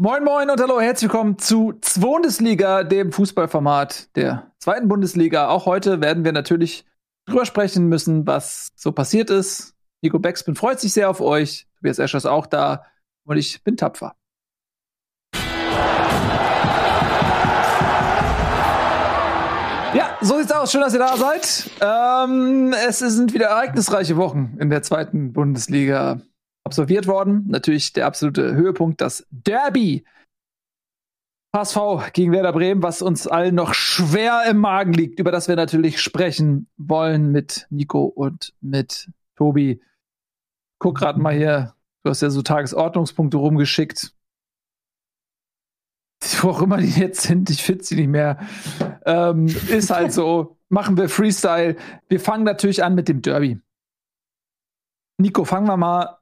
Moin Moin und hallo, herzlich willkommen zu Bundesliga, dem Fußballformat der zweiten Bundesliga. Auch heute werden wir natürlich drüber sprechen müssen, was so passiert ist. Nico Beckspin freut sich sehr auf euch. Tobias Escher ist auch da und ich bin tapfer. Ja, so sieht's aus. Schön, dass ihr da seid. Ähm, es sind wieder ereignisreiche Wochen in der zweiten Bundesliga absolviert worden. Natürlich der absolute Höhepunkt, das Derby. HSV gegen Werder Bremen, was uns allen noch schwer im Magen liegt, über das wir natürlich sprechen wollen mit Nico und mit Tobi. Guck gerade mal hier, du hast ja so Tagesordnungspunkte rumgeschickt. Wo auch immer die jetzt sind, ich finde sie nicht mehr. Ähm, ist halt so. Machen wir Freestyle. Wir fangen natürlich an mit dem Derby. Nico, fangen wir mal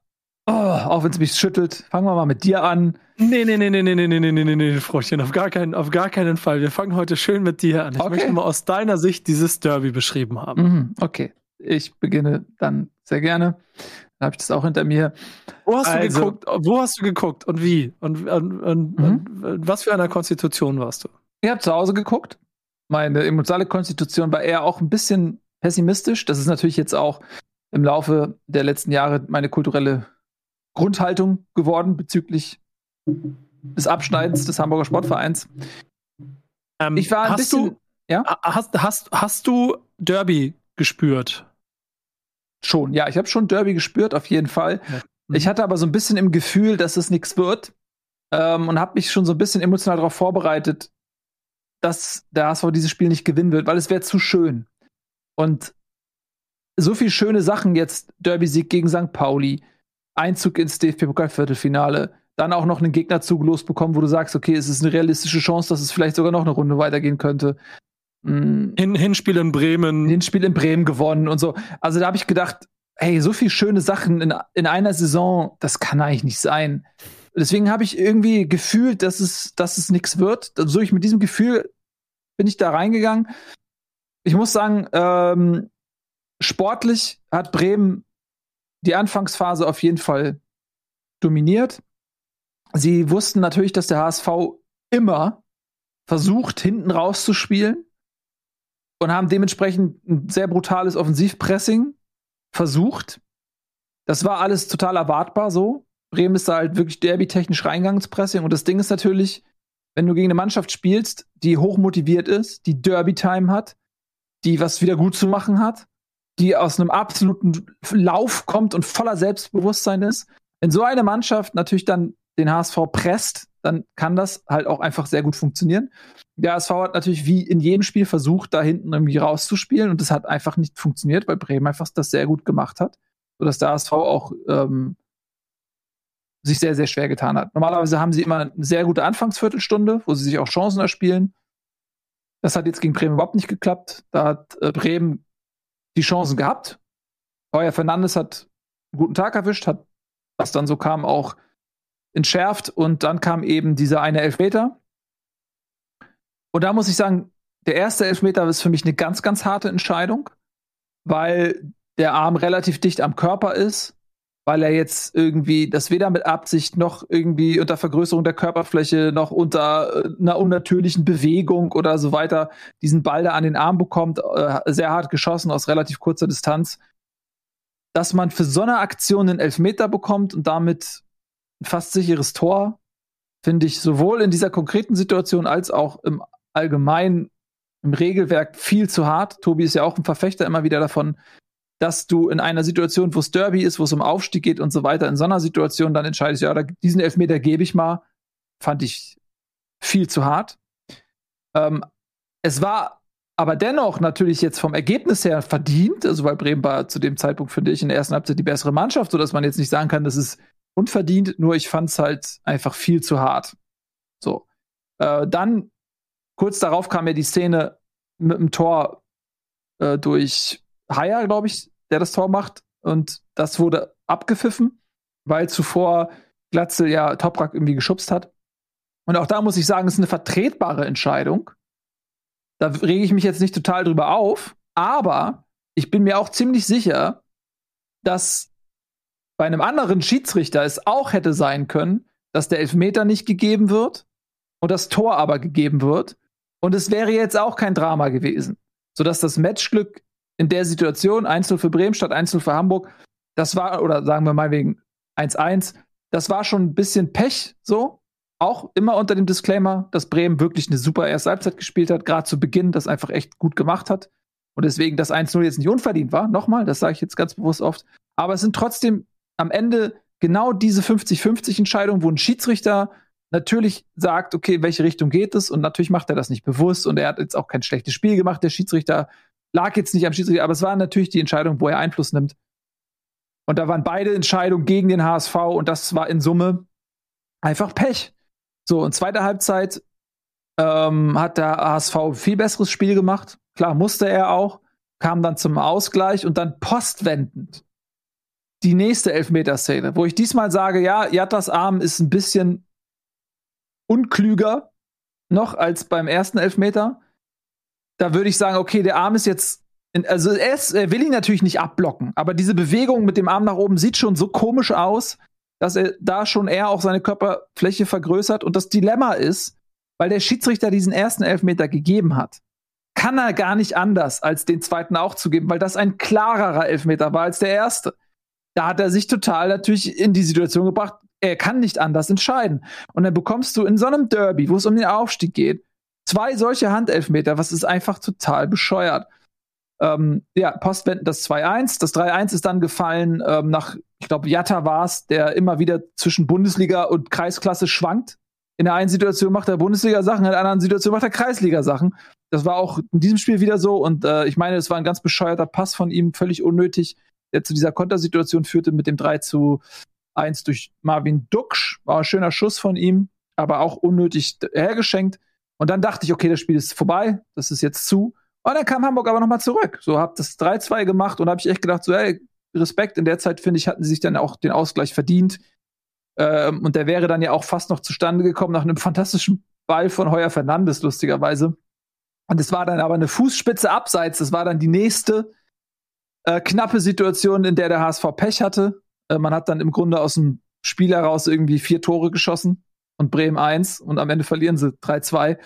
Oh, auch wenn es mich schüttelt, fangen wir mal mit dir an. Nee, nee, nee, nee, nee, nee, nee, nee, nee, nee, Froschchen, auf gar, keinen, auf gar keinen Fall. Wir fangen heute schön mit dir an. Ich okay. möchte mal aus deiner Sicht dieses Derby beschrieben haben. Mhm, okay, ich beginne dann sehr gerne. Dann habe ich das auch hinter mir. Wo hast also, du geguckt? Wo hast du geguckt und wie? Und, und, und, mhm. und was für eine Konstitution warst du? Ich habe zu Hause geguckt. Meine emotionale Konstitution war eher auch ein bisschen pessimistisch. Das ist natürlich jetzt auch im Laufe der letzten Jahre meine kulturelle Grundhaltung geworden bezüglich des Abschneidens des Hamburger Sportvereins. Ähm, ich war ein hast bisschen, du, ja? Hast, hast, hast du Derby gespürt? Schon, ja, ich habe schon Derby gespürt, auf jeden Fall. Ja. Mhm. Ich hatte aber so ein bisschen im Gefühl, dass es nichts wird ähm, und habe mich schon so ein bisschen emotional darauf vorbereitet, dass der HSV dieses Spiel nicht gewinnen wird, weil es wäre zu schön. Und so viele schöne Sachen jetzt, Derby-Sieg gegen St. Pauli, Einzug ins DFB-Pokal-Viertelfinale, dann auch noch einen Gegnerzug losbekommen, wo du sagst, okay, es ist eine realistische Chance, dass es vielleicht sogar noch eine Runde weitergehen könnte. Mhm. Hin Hinspiel in Bremen. Hinspiel in Bremen gewonnen und so. Also da habe ich gedacht, hey, so viele schöne Sachen in, in einer Saison, das kann eigentlich nicht sein. Deswegen habe ich irgendwie gefühlt, dass es, dass es nichts wird. So ich mit diesem Gefühl bin ich da reingegangen. Ich muss sagen, ähm, sportlich hat Bremen die Anfangsphase auf jeden Fall dominiert. Sie wussten natürlich, dass der HSV immer versucht, hinten rauszuspielen und haben dementsprechend ein sehr brutales Offensivpressing versucht. Das war alles total erwartbar so. Bremen ist da halt wirklich derby-technisch reingegangen ins Pressing. Und das Ding ist natürlich, wenn du gegen eine Mannschaft spielst, die hochmotiviert ist, die Derby-Time hat, die was wieder gut zu machen hat, die aus einem absoluten Lauf kommt und voller Selbstbewusstsein ist. Wenn so eine Mannschaft natürlich dann den HSV presst, dann kann das halt auch einfach sehr gut funktionieren. Der HSV hat natürlich wie in jedem Spiel versucht, da hinten irgendwie rauszuspielen und das hat einfach nicht funktioniert, weil Bremen einfach das sehr gut gemacht hat, sodass der HSV auch ähm, sich sehr, sehr schwer getan hat. Normalerweise haben sie immer eine sehr gute Anfangsviertelstunde, wo sie sich auch Chancen erspielen. Das hat jetzt gegen Bremen überhaupt nicht geklappt. Da hat äh, Bremen die Chancen gehabt. Euer Fernandes hat einen guten Tag erwischt, hat, was dann so kam, auch entschärft und dann kam eben dieser eine Elfmeter. Und da muss ich sagen, der erste Elfmeter ist für mich eine ganz, ganz harte Entscheidung, weil der Arm relativ dicht am Körper ist weil er jetzt irgendwie das weder mit Absicht noch irgendwie unter Vergrößerung der Körperfläche noch unter äh, einer unnatürlichen Bewegung oder so weiter diesen Ball da an den Arm bekommt, äh, sehr hart geschossen aus relativ kurzer Distanz. Dass man für so eine Aktion einen Elfmeter bekommt und damit ein fast sicheres Tor, finde ich sowohl in dieser konkreten Situation als auch im Allgemeinen im Regelwerk viel zu hart. Tobi ist ja auch ein Verfechter immer wieder davon, dass du in einer Situation, wo es Derby ist, wo es um Aufstieg geht und so weiter, in so einer Situation dann entscheidest, ja, diesen Elfmeter gebe ich mal, fand ich viel zu hart. Ähm, es war aber dennoch natürlich jetzt vom Ergebnis her verdient, also weil Bremen war zu dem Zeitpunkt, finde ich, in der ersten Halbzeit die bessere Mannschaft, sodass man jetzt nicht sagen kann, das ist unverdient, nur ich fand es halt einfach viel zu hart. So. Äh, dann, kurz darauf kam ja die Szene mit dem Tor äh, durch Haier, glaube ich, der das Tor macht. Und das wurde abgepfiffen, weil zuvor Glatzel ja Toprak irgendwie geschubst hat. Und auch da muss ich sagen, es ist eine vertretbare Entscheidung. Da rege ich mich jetzt nicht total drüber auf, aber ich bin mir auch ziemlich sicher, dass bei einem anderen Schiedsrichter es auch hätte sein können, dass der Elfmeter nicht gegeben wird und das Tor aber gegeben wird. Und es wäre jetzt auch kein Drama gewesen. Sodass das Matchglück in der Situation, Einzel für Bremen statt Einzel für Hamburg, das war, oder sagen wir mal wegen 1-1, das war schon ein bisschen Pech so. Auch immer unter dem Disclaimer, dass Bremen wirklich eine super erste Halbzeit gespielt hat, gerade zu Beginn das einfach echt gut gemacht hat. Und deswegen das 1-0 jetzt nicht unverdient war. Nochmal, das sage ich jetzt ganz bewusst oft. Aber es sind trotzdem am Ende genau diese 50-50-Entscheidungen, wo ein Schiedsrichter natürlich sagt, okay, welche Richtung geht es? Und natürlich macht er das nicht bewusst und er hat jetzt auch kein schlechtes Spiel gemacht. Der Schiedsrichter lag jetzt nicht am Schiedsrichter, aber es war natürlich die Entscheidung, wo er Einfluss nimmt. Und da waren beide Entscheidungen gegen den HSV und das war in Summe einfach Pech. So, und zweite Halbzeit ähm, hat der HSV viel besseres Spiel gemacht. Klar, musste er auch, kam dann zum Ausgleich und dann postwendend die nächste Elfmeterszene, wo ich diesmal sage, ja, Jattas Arm ist ein bisschen unklüger noch als beim ersten Elfmeter. Da würde ich sagen, okay, der Arm ist jetzt, in, also er, ist, er will ihn natürlich nicht abblocken, aber diese Bewegung mit dem Arm nach oben sieht schon so komisch aus, dass er da schon eher auch seine Körperfläche vergrößert. Und das Dilemma ist, weil der Schiedsrichter diesen ersten Elfmeter gegeben hat, kann er gar nicht anders, als den zweiten auch zu geben, weil das ein klarerer Elfmeter war als der erste. Da hat er sich total natürlich in die Situation gebracht, er kann nicht anders entscheiden. Und dann bekommst du in so einem Derby, wo es um den Aufstieg geht, zwei solche Handelfmeter, was ist einfach total bescheuert. Ähm, ja, Postwenden das 2-1. Das 3-1 ist dann gefallen ähm, nach, ich glaube, Jatta war es, der immer wieder zwischen Bundesliga und Kreisklasse schwankt. In der einen Situation macht er Bundesliga-Sachen, in der anderen Situation macht er Kreisliga-Sachen. Das war auch in diesem Spiel wieder so. Und äh, ich meine, es war ein ganz bescheuerter Pass von ihm, völlig unnötig, der zu dieser Kontersituation führte mit dem 3 zu 1 durch Marvin Duksch. War ein schöner Schuss von ihm, aber auch unnötig hergeschenkt. Und dann dachte ich, okay, das Spiel ist vorbei, das ist jetzt zu. Und dann kam Hamburg aber nochmal zurück. So, hab das 3-2 gemacht und habe ich echt gedacht, so, hey, Respekt. In der Zeit, finde ich, hatten sie sich dann auch den Ausgleich verdient. Ähm, und der wäre dann ja auch fast noch zustande gekommen nach einem fantastischen Ball von Heuer Fernandes, lustigerweise. Und es war dann aber eine Fußspitze abseits. Das war dann die nächste äh, knappe Situation, in der der HSV Pech hatte. Äh, man hat dann im Grunde aus dem Spiel heraus irgendwie vier Tore geschossen und Bremen 1 und am Ende verlieren sie 3-2.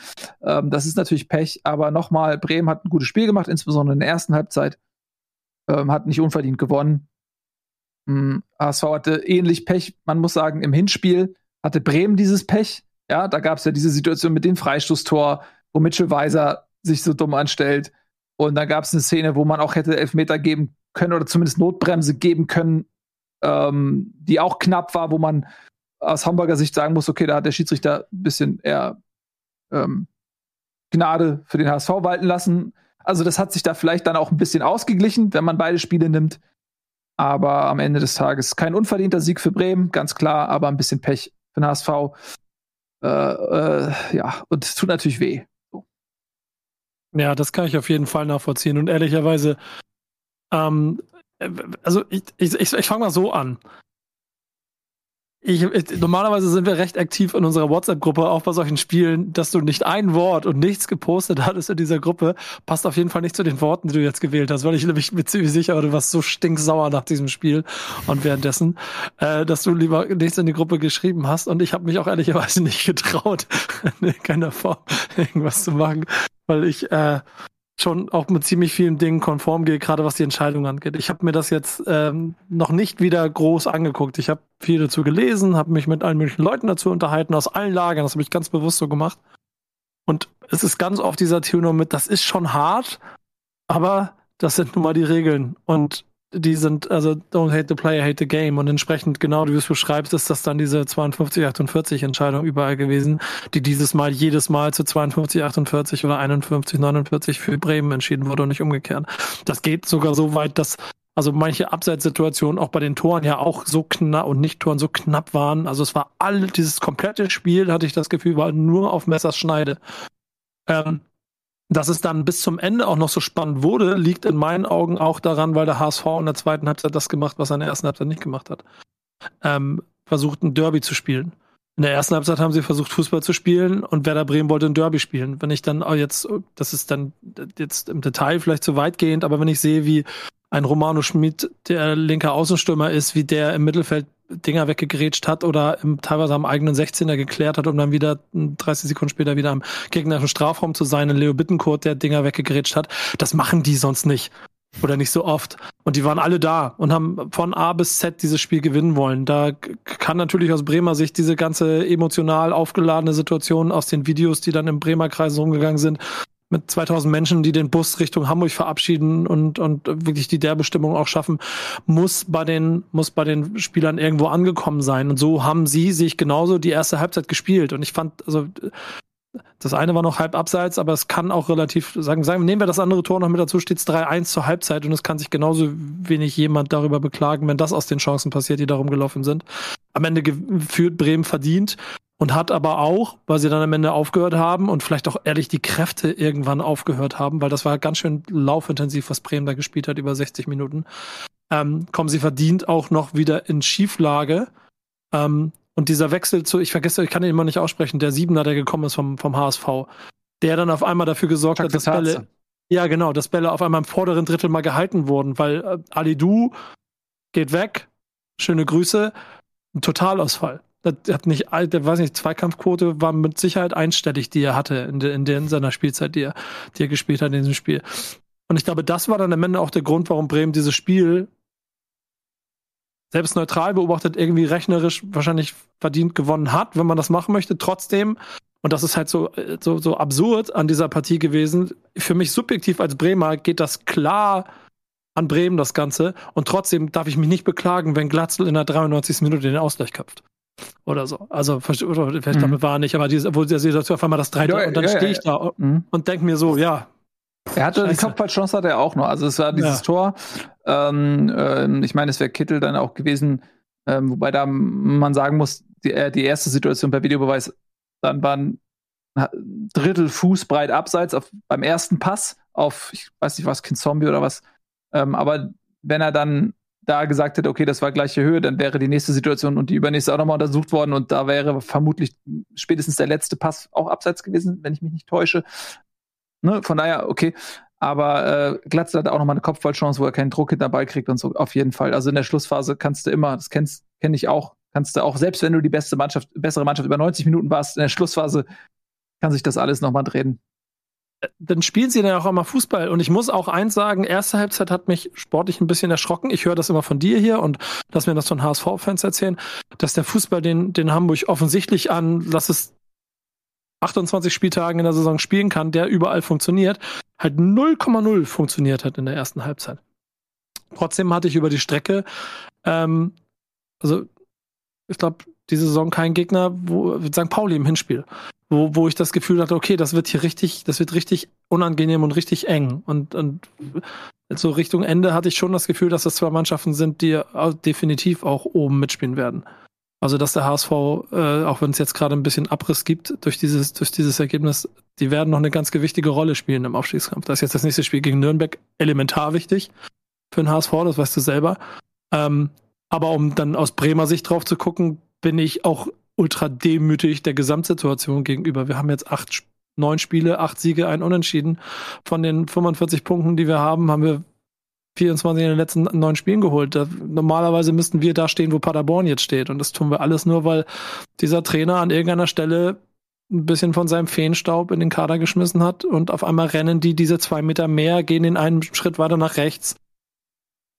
Ähm, das ist natürlich Pech, aber nochmal, Bremen hat ein gutes Spiel gemacht, insbesondere in der ersten Halbzeit. Ähm, hat nicht unverdient gewonnen. Ähm, HSV hatte ähnlich Pech, man muss sagen, im Hinspiel hatte Bremen dieses Pech. Ja, da gab es ja diese Situation mit dem Freistoßtor, wo Mitchell Weiser sich so dumm anstellt. Und dann gab es eine Szene, wo man auch hätte Elfmeter geben können oder zumindest Notbremse geben können, ähm, die auch knapp war, wo man aus Hamburger Sicht sagen muss, okay, da hat der Schiedsrichter ein bisschen eher ähm, Gnade für den HSV walten lassen. Also das hat sich da vielleicht dann auch ein bisschen ausgeglichen, wenn man beide Spiele nimmt. Aber am Ende des Tages kein unverdienter Sieg für Bremen, ganz klar, aber ein bisschen Pech für den HSV. Äh, äh, ja, und es tut natürlich weh. Ja, das kann ich auf jeden Fall nachvollziehen. Und ehrlicherweise, ähm, also ich, ich, ich, ich fange mal so an. Ich, ich, normalerweise sind wir recht aktiv in unserer WhatsApp-Gruppe, auch bei solchen Spielen, dass du nicht ein Wort und nichts gepostet hattest in dieser Gruppe, passt auf jeden Fall nicht zu den Worten, die du jetzt gewählt hast, weil ich nämlich mir ziemlich sicher, du warst so stinksauer nach diesem Spiel und währenddessen, äh, dass du lieber nichts in die Gruppe geschrieben hast. Und ich habe mich auch ehrlicherweise nicht getraut, in keiner Form irgendwas zu machen, weil ich äh, schon auch mit ziemlich vielen Dingen konform gehe, gerade was die Entscheidung angeht. Ich habe mir das jetzt ähm, noch nicht wieder groß angeguckt. Ich habe viel dazu gelesen, habe mich mit allen möglichen Leuten dazu unterhalten, aus allen Lagern. Das habe ich ganz bewusst so gemacht. Und es ist ganz oft dieser Tenor mit, das ist schon hart, aber das sind nun mal die Regeln. Und die sind, also don't hate the player, hate the game. Und entsprechend, genau wie du es beschreibst, ist das dann diese 52, 48 Entscheidung überall gewesen, die dieses Mal jedes Mal zu 52, 48 oder 51, 49 für Bremen entschieden wurde und nicht umgekehrt. Das geht sogar so weit, dass also manche Abseitssituationen auch bei den Toren ja auch so knapp und Nicht-Toren so knapp waren. Also es war all dieses komplette Spiel, hatte ich das Gefühl, war nur auf Messers Schneide. Ähm, dass es dann bis zum Ende auch noch so spannend wurde, liegt in meinen Augen auch daran, weil der HSV in der zweiten Halbzeit das gemacht, was er in der ersten Halbzeit nicht gemacht hat. Ähm, versucht ein Derby zu spielen. In der ersten Halbzeit haben sie versucht, Fußball zu spielen und Werder Bremen wollte ein Derby spielen. Wenn ich dann auch jetzt, das ist dann jetzt im Detail vielleicht zu weitgehend, aber wenn ich sehe, wie ein Romano Schmidt, der linker Außenstürmer ist, wie der im Mittelfeld Dinger weggegrätscht hat oder im, teilweise am eigenen 16er geklärt hat, um dann wieder 30 Sekunden später wieder am gegnerischen Strafraum zu sein. In Leo Bittencourt, der Dinger weggegrätscht hat. Das machen die sonst nicht. Oder nicht so oft. Und die waren alle da und haben von A bis Z dieses Spiel gewinnen wollen. Da kann natürlich aus Bremer Sicht diese ganze emotional aufgeladene Situation aus den Videos, die dann im Bremer Kreis rumgegangen sind, mit 2000 Menschen, die den Bus Richtung Hamburg verabschieden und, und wirklich die Derbestimmung auch schaffen, muss bei den, muss bei den Spielern irgendwo angekommen sein. Und so haben sie sich genauso die erste Halbzeit gespielt. Und ich fand, also, das eine war noch halb abseits, aber es kann auch relativ, sagen, sagen, nehmen wir das andere Tor noch mit dazu, steht es 3-1 zur Halbzeit und es kann sich genauso wenig jemand darüber beklagen, wenn das aus den Chancen passiert, die darum gelaufen sind. Am Ende führt Bremen verdient und hat aber auch, weil sie dann am Ende aufgehört haben und vielleicht auch ehrlich die Kräfte irgendwann aufgehört haben, weil das war ganz schön laufintensiv, was Bremen da gespielt hat, über 60 Minuten, ähm, kommen sie verdient auch noch wieder in Schieflage. Ähm, und dieser Wechsel zu, ich vergesse, ich kann ihn immer nicht aussprechen, der Siebener, der gekommen ist vom, vom HSV, der dann auf einmal dafür gesorgt Chuck hat, dass Bälle, ja genau, dass Bälle auf einmal im vorderen Drittel mal gehalten wurden, weil äh, Ali Du geht weg, schöne Grüße, ein Totalausfall. Das hat nicht, der weiß nicht, Zweikampfquote war mit Sicherheit einstellig, die er hatte in, de, in, de, in seiner Spielzeit, die er, die er gespielt hat in diesem Spiel. Und ich glaube, das war dann am Ende auch der Grund, warum Bremen dieses Spiel selbst neutral beobachtet irgendwie rechnerisch wahrscheinlich verdient gewonnen hat, wenn man das machen möchte. Trotzdem, und das ist halt so, so, so absurd an dieser Partie gewesen, für mich subjektiv als Bremer geht das klar an Bremen, das Ganze. Und trotzdem darf ich mich nicht beklagen, wenn Glatzel in der 93. Minute den Ausgleich köpft oder so. Also vielleicht mhm. damit war nicht, aber diese, wo der Situation auf einmal das 3 ja, und dann ja, stehe ich da mhm. und denke mir so, ja. Er hatte Scheiße. die Kopfballchance hat er auch noch. Also es war dieses ja. Tor. Ähm, äh, ich meine, es wäre Kittel dann auch gewesen, ähm, wobei da man sagen muss, die, äh, die erste Situation per Videobeweis, dann waren Drittel Fuß breit abseits auf, beim ersten Pass auf, ich weiß nicht was, Kind Zombie oder was. Ähm, aber wenn er dann da gesagt hätte, okay, das war gleiche Höhe, dann wäre die nächste Situation und die übernächste auch nochmal untersucht worden und da wäre vermutlich spätestens der letzte Pass auch abseits gewesen, wenn ich mich nicht täusche. Ne? Von daher, okay. Aber äh, Glatze hat auch nochmal eine Kopfballchance, wo er keinen Druck hinterbei kriegt und so, auf jeden Fall. Also in der Schlussphase kannst du immer, das kennst, kenne ich auch, kannst du auch, selbst wenn du die beste Mannschaft, bessere Mannschaft über 90 Minuten warst, in der Schlussphase kann sich das alles nochmal drehen dann spielen sie dann auch immer Fußball. Und ich muss auch eins sagen, erste Halbzeit hat mich sportlich ein bisschen erschrocken. Ich höre das immer von dir hier und lass mir das von HSV-Fans erzählen, dass der Fußball den, den Hamburg offensichtlich an, lass es 28 Spieltagen in der Saison spielen kann, der überall funktioniert, halt 0,0 funktioniert hat in der ersten Halbzeit. Trotzdem hatte ich über die Strecke, ähm, also ich glaube, diese Saison kein Gegner, wo St. Pauli im Hinspiel wo, wo ich das Gefühl hatte, okay, das wird hier richtig, das wird richtig unangenehm und richtig eng. Und, und so Richtung Ende hatte ich schon das Gefühl, dass das zwei Mannschaften sind, die definitiv auch oben mitspielen werden. Also dass der HSV, äh, auch wenn es jetzt gerade ein bisschen Abriss gibt durch dieses, durch dieses Ergebnis, die werden noch eine ganz gewichtige Rolle spielen im Aufstiegskampf. Da ist jetzt das nächste Spiel gegen Nürnberg elementar wichtig für den HSV, das weißt du selber. Ähm, aber um dann aus Bremer Sicht drauf zu gucken, bin ich auch ultra demütig der Gesamtsituation gegenüber. Wir haben jetzt acht, neun Spiele, acht Siege, ein Unentschieden. Von den 45 Punkten, die wir haben, haben wir 24 in den letzten neun Spielen geholt. Da, normalerweise müssten wir da stehen, wo Paderborn jetzt steht. Und das tun wir alles nur, weil dieser Trainer an irgendeiner Stelle ein bisschen von seinem Feenstaub in den Kader geschmissen hat und auf einmal rennen die diese zwei Meter mehr, gehen in einen Schritt weiter nach rechts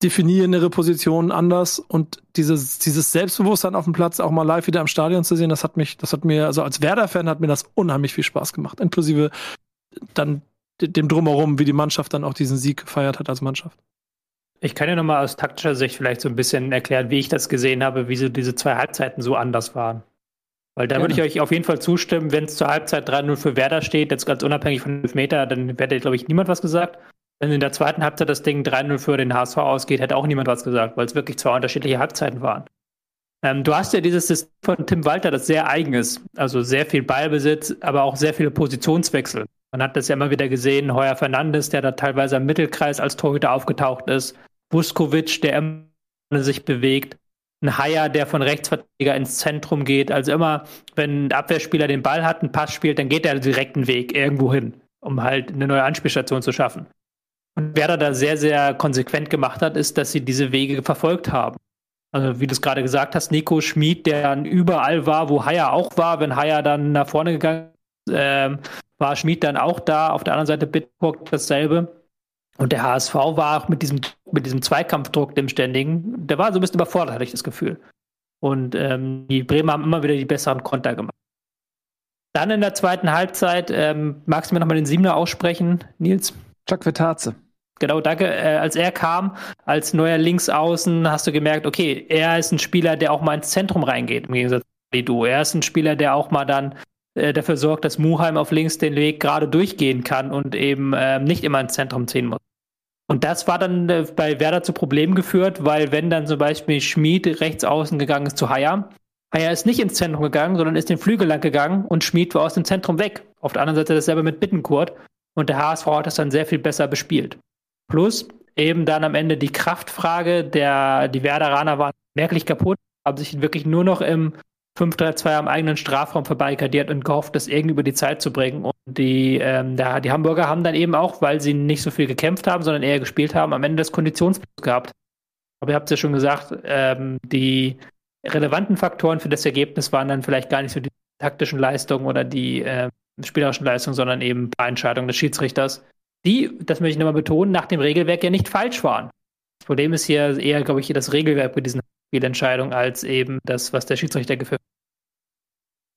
definieren ihre Positionen anders und dieses, dieses Selbstbewusstsein auf dem Platz auch mal live wieder im Stadion zu sehen, das hat mich, das hat mir, also als Werder-Fan hat mir das unheimlich viel Spaß gemacht, inklusive dann dem Drumherum, wie die Mannschaft dann auch diesen Sieg gefeiert hat als Mannschaft. Ich kann ja nochmal aus taktischer Sicht vielleicht so ein bisschen erklären, wie ich das gesehen habe, wie so diese zwei Halbzeiten so anders waren. Weil da würde ich euch auf jeden Fall zustimmen, wenn es zur Halbzeit 3-0 für Werder steht, jetzt ganz unabhängig von 5 Meter, dann hätte, glaube ich, niemand was gesagt. Wenn in der zweiten Halbzeit das Ding 3-0 für den HSV ausgeht, hätte auch niemand was gesagt, weil es wirklich zwei unterschiedliche Halbzeiten waren. Ähm, du hast ja dieses System von Tim Walter, das sehr eigen ist. Also sehr viel Ballbesitz, aber auch sehr viele Positionswechsel. Man hat das ja immer wieder gesehen. Heuer Fernandes, der da teilweise im Mittelkreis als Torhüter aufgetaucht ist. Vuskovic, der immer sich bewegt. Ein Haier, der von Rechtsverteidiger ins Zentrum geht. Also immer, wenn ein Abwehrspieler den Ball hat, einen Pass spielt, dann geht er direkt einen Weg irgendwo hin, um halt eine neue Anspielstation zu schaffen. Und wer da sehr, sehr konsequent gemacht hat, ist, dass sie diese Wege verfolgt haben. Also wie du es gerade gesagt hast, Nico Schmid, der dann überall war, wo Haier auch war, wenn Haier dann nach vorne gegangen ist, ähm, war Schmid dann auch da. Auf der anderen Seite Bitburg dasselbe. Und der HSV war auch mit diesem, mit diesem Zweikampfdruck, dem ständigen, der war so ein bisschen überfordert, hatte ich das Gefühl. Und ähm, die Bremer haben immer wieder die besseren Konter gemacht. Dann in der zweiten Halbzeit, ähm, magst du mir nochmal den Siebener aussprechen, Nils? Chuck Vertaze. Genau, danke. Äh, als er kam, als neuer Linksaußen, hast du gemerkt, okay, er ist ein Spieler, der auch mal ins Zentrum reingeht, im Gegensatz zu du. Er ist ein Spieler, der auch mal dann äh, dafür sorgt, dass Muheim auf links den Weg gerade durchgehen kann und eben äh, nicht immer ins Zentrum ziehen muss. Und das war dann äh, bei Werder zu Problemen geführt, weil wenn dann zum Beispiel Schmid rechts außen gegangen ist zu Haier, Haier ist nicht ins Zentrum gegangen, sondern ist den Flügel lang gegangen und Schmid war aus dem Zentrum weg. Auf der anderen Seite dasselbe mit Bittenkurt und der HSV hat das dann sehr viel besser bespielt. Plus eben dann am Ende die Kraftfrage, der, die Werderaner waren merklich kaputt, haben sich wirklich nur noch im 5-3-2 am eigenen Strafraum verbarrikadiert und gehofft, das irgendwie über die Zeit zu bringen. Und die, ähm, der, die Hamburger haben dann eben auch, weil sie nicht so viel gekämpft haben, sondern eher gespielt haben, am Ende das Konditionsplus gehabt. Aber ihr habt es ja schon gesagt, ähm, die relevanten Faktoren für das Ergebnis waren dann vielleicht gar nicht so die taktischen Leistungen oder die äh, spielerischen Leistungen, sondern eben ein paar Entscheidungen des Schiedsrichters, die, das möchte ich nochmal betonen, nach dem Regelwerk ja nicht falsch waren. Das Problem ist hier eher, glaube ich, das Regelwerk bei diesen Spielentscheidungen als eben das, was der Schiedsrichter geführt hat.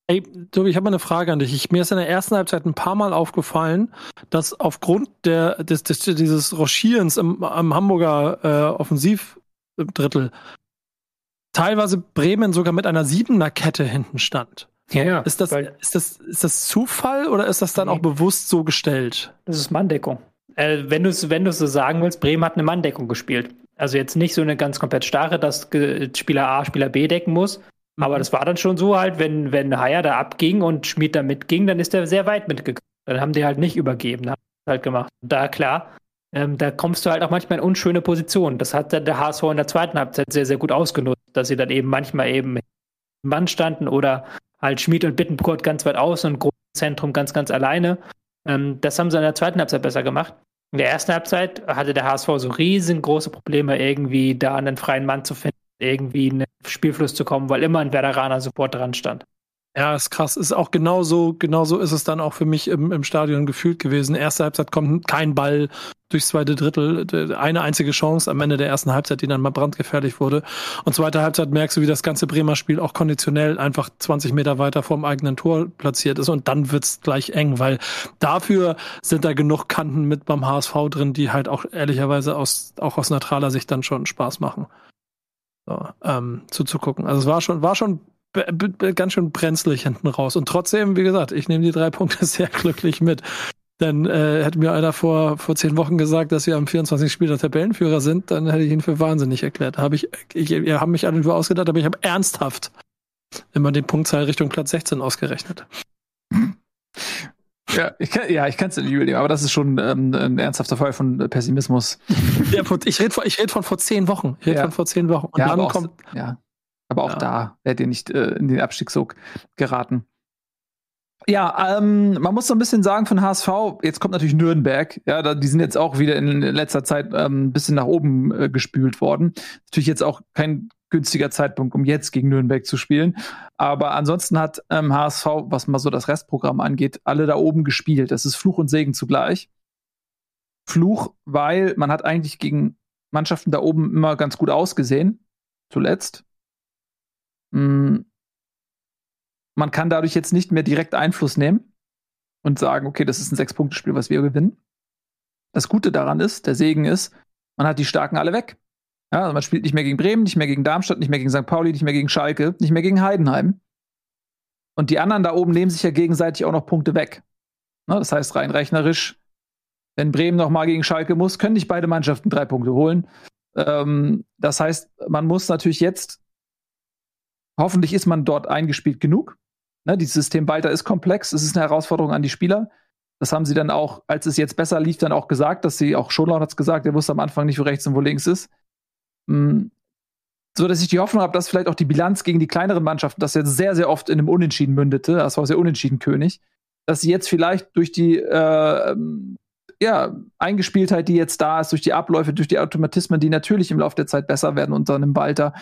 Ey, Tobi, ich habe mal eine Frage an dich. Ich, mir ist in der ersten Halbzeit ein paar Mal aufgefallen, dass aufgrund der, des, des, dieses Rochierens im, am Hamburger äh, Offensivdrittel teilweise Bremen sogar mit einer Siebener Kette hinten stand. Ja, ja. Ist das, ist das, ist das Zufall oder ist das dann nee. auch bewusst so gestellt? Das ist Manndeckung. Äh, wenn du es wenn so sagen willst, Bremen hat eine Manndeckung gespielt. Also jetzt nicht so eine ganz komplett starre, dass Spieler A Spieler B decken muss. Mhm. Aber das war dann schon so halt, wenn, wenn Haier da abging und Schmid da mitging, dann ist er sehr weit mitgegangen. Dann haben die halt nicht übergeben, haben halt gemacht. Da klar, ähm, da kommst du halt auch manchmal in unschöne Positionen. Das hat der HSV in der zweiten Halbzeit sehr, sehr gut ausgenutzt, dass sie dann eben manchmal eben im Mann standen oder halt Schmid und Bittenkurt ganz weit aus und Zentrum ganz, ganz alleine. Ähm, das haben sie in der zweiten Halbzeit besser gemacht. In der ersten Halbzeit hatte der HSV so riesengroße Probleme, irgendwie da einen freien Mann zu finden, irgendwie in den Spielfluss zu kommen, weil immer ein Werderaner Support dran stand. Ja, ist krass. Ist auch genauso, genauso ist es dann auch für mich im, im Stadion gefühlt gewesen. Erste Halbzeit kommt kein Ball durchs zweite Drittel. Eine einzige Chance am Ende der ersten Halbzeit, die dann mal brandgefährlich wurde. Und zweite Halbzeit merkst du, wie das ganze Bremer Spiel auch konditionell einfach 20 Meter weiter vom eigenen Tor platziert ist. Und dann wird's gleich eng, weil dafür sind da genug Kanten mit beim HSV drin, die halt auch ehrlicherweise aus, auch aus neutraler Sicht dann schon Spaß machen. So, ähm, zuzugucken. Also es war schon, war schon ganz schön brenzlig hinten raus. Und trotzdem, wie gesagt, ich nehme die drei Punkte sehr glücklich mit. Denn äh, hätte mir einer vor, vor zehn Wochen gesagt, dass wir am 24. Spiel der Tabellenführer sind, dann hätte ich ihn für wahnsinnig erklärt. Hab ich, ich, ihr habt mich alle nur ausgedacht, aber ich habe ernsthaft immer den Punktzahl Richtung Platz 16 ausgerechnet. Ja, ich kann ja, ich kann es nicht überlegen, aber das ist schon ähm, ein ernsthafter Fall von Pessimismus. Ja, ich rede von, ich red von vor zehn Wochen. Ich rede ja. von vor zehn Wochen. Und ja, dann kommt, ja. Aber auch ja. da werdet ihr nicht äh, in den Abstiegssog geraten. Ja, ähm, man muss so ein bisschen sagen von HSV, jetzt kommt natürlich Nürnberg, ja, da, die sind jetzt auch wieder in letzter Zeit ähm, ein bisschen nach oben äh, gespült worden. Natürlich jetzt auch kein günstiger Zeitpunkt, um jetzt gegen Nürnberg zu spielen. Aber ansonsten hat ähm, HSV, was mal so das Restprogramm angeht, alle da oben gespielt. Das ist Fluch und Segen zugleich. Fluch, weil man hat eigentlich gegen Mannschaften da oben immer ganz gut ausgesehen, zuletzt. Mm. Man kann dadurch jetzt nicht mehr direkt Einfluss nehmen und sagen, okay, das ist ein Sechs-Punkte-Spiel, was wir gewinnen. Das Gute daran ist, der Segen ist, man hat die Starken alle weg. Ja, also man spielt nicht mehr gegen Bremen, nicht mehr gegen Darmstadt, nicht mehr gegen St. Pauli, nicht mehr gegen Schalke, nicht mehr gegen Heidenheim. Und die anderen da oben nehmen sich ja gegenseitig auch noch Punkte weg. Na, das heißt, rein rechnerisch, wenn Bremen noch mal gegen Schalke muss, können nicht beide Mannschaften drei Punkte holen. Ähm, das heißt, man muss natürlich jetzt Hoffentlich ist man dort eingespielt genug. Ne, dieses System weiter ist komplex. Es ist eine Herausforderung an die Spieler. Das haben sie dann auch, als es jetzt besser lief, dann auch gesagt, dass sie auch Schonlaut hat es gesagt, er wusste am Anfang nicht, wo rechts und wo links ist. Mhm. So dass ich die Hoffnung habe, dass vielleicht auch die Bilanz gegen die kleineren Mannschaften, das jetzt sehr, sehr oft in einem Unentschieden mündete, das war sehr unentschieden König, dass sie jetzt vielleicht durch die äh, ja, Eingespieltheit, die jetzt da ist, durch die Abläufe, durch die Automatismen, die natürlich im Laufe der Zeit besser werden unter einem Walter,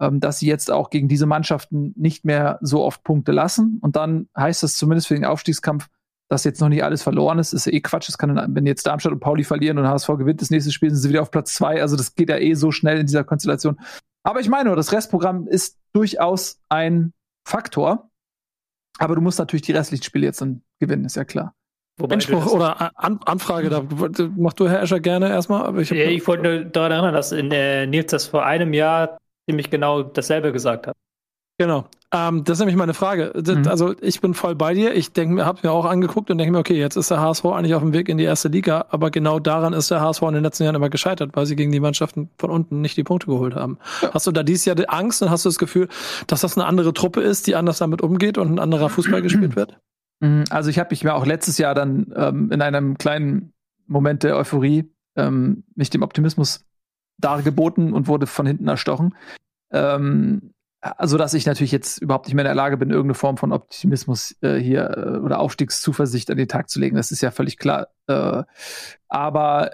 ähm, dass sie jetzt auch gegen diese Mannschaften nicht mehr so oft Punkte lassen. Und dann heißt das zumindest für den Aufstiegskampf, dass jetzt noch nicht alles verloren ist. Ist ja eh Quatsch. Es kann, wenn jetzt Darmstadt und Pauli verlieren und HSV gewinnt, das nächste Spiel sind sie wieder auf Platz zwei. Also das geht ja eh so schnell in dieser Konstellation. Aber ich meine nur, das Restprogramm ist durchaus ein Faktor. Aber du musst natürlich die restlichen Spiele jetzt dann gewinnen, ist ja klar. Wobei Einspruch oder An Anfrage, da mach du, Herr Escher, gerne erstmal. Aber ich, ja, ich wollte nur daran erinnern, dass in, äh, Nils das vor einem Jahr ziemlich genau dasselbe gesagt hat. Genau. Ähm, das ist nämlich meine Frage. Mhm. Also ich bin voll bei dir. Ich denke, habe mir auch angeguckt und denke mir, okay, jetzt ist der HSV eigentlich auf dem Weg in die erste Liga, aber genau daran ist der HSV in den letzten Jahren immer gescheitert, weil sie gegen die Mannschaften von unten nicht die Punkte geholt haben. Ja. Hast du da dieses Jahr die Angst und hast du das Gefühl, dass das eine andere Truppe ist, die anders damit umgeht und ein anderer Fußball gespielt wird? Mhm, also ich habe mich mir auch letztes Jahr dann ähm, in einem kleinen Moment der Euphorie ähm, mich dem Optimismus dargeboten und wurde von hinten erstochen. Ähm, also dass ich natürlich jetzt überhaupt nicht mehr in der Lage bin, irgendeine Form von Optimismus äh, hier äh, oder Aufstiegszuversicht an den Tag zu legen. Das ist ja völlig klar. Äh, aber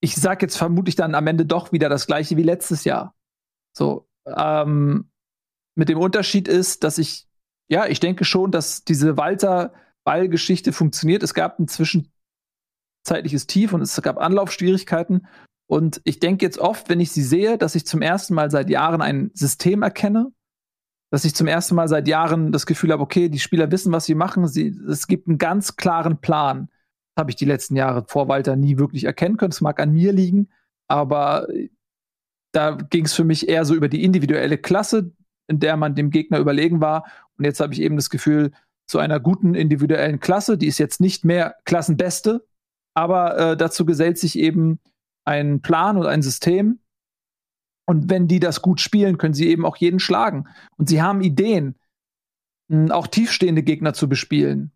ich sage jetzt vermutlich dann am Ende doch wieder das gleiche wie letztes Jahr. So, ähm, mit dem Unterschied ist, dass ich ja, ich denke schon, dass diese Walter-Ball-Geschichte funktioniert. Es gab ein zwischenzeitliches Tief und es gab Anlaufschwierigkeiten. Und ich denke jetzt oft, wenn ich sie sehe, dass ich zum ersten Mal seit Jahren ein System erkenne, dass ich zum ersten Mal seit Jahren das Gefühl habe, okay, die Spieler wissen, was sie machen. Sie, es gibt einen ganz klaren Plan. Das habe ich die letzten Jahre vor Walter nie wirklich erkennen können. Es mag an mir liegen, aber da ging es für mich eher so über die individuelle Klasse, in der man dem Gegner überlegen war. Und jetzt habe ich eben das Gefühl, zu einer guten individuellen Klasse, die ist jetzt nicht mehr Klassenbeste, aber äh, dazu gesellt sich eben einen Plan oder ein System. Und wenn die das gut spielen, können sie eben auch jeden schlagen. Und sie haben Ideen, auch tiefstehende Gegner zu bespielen.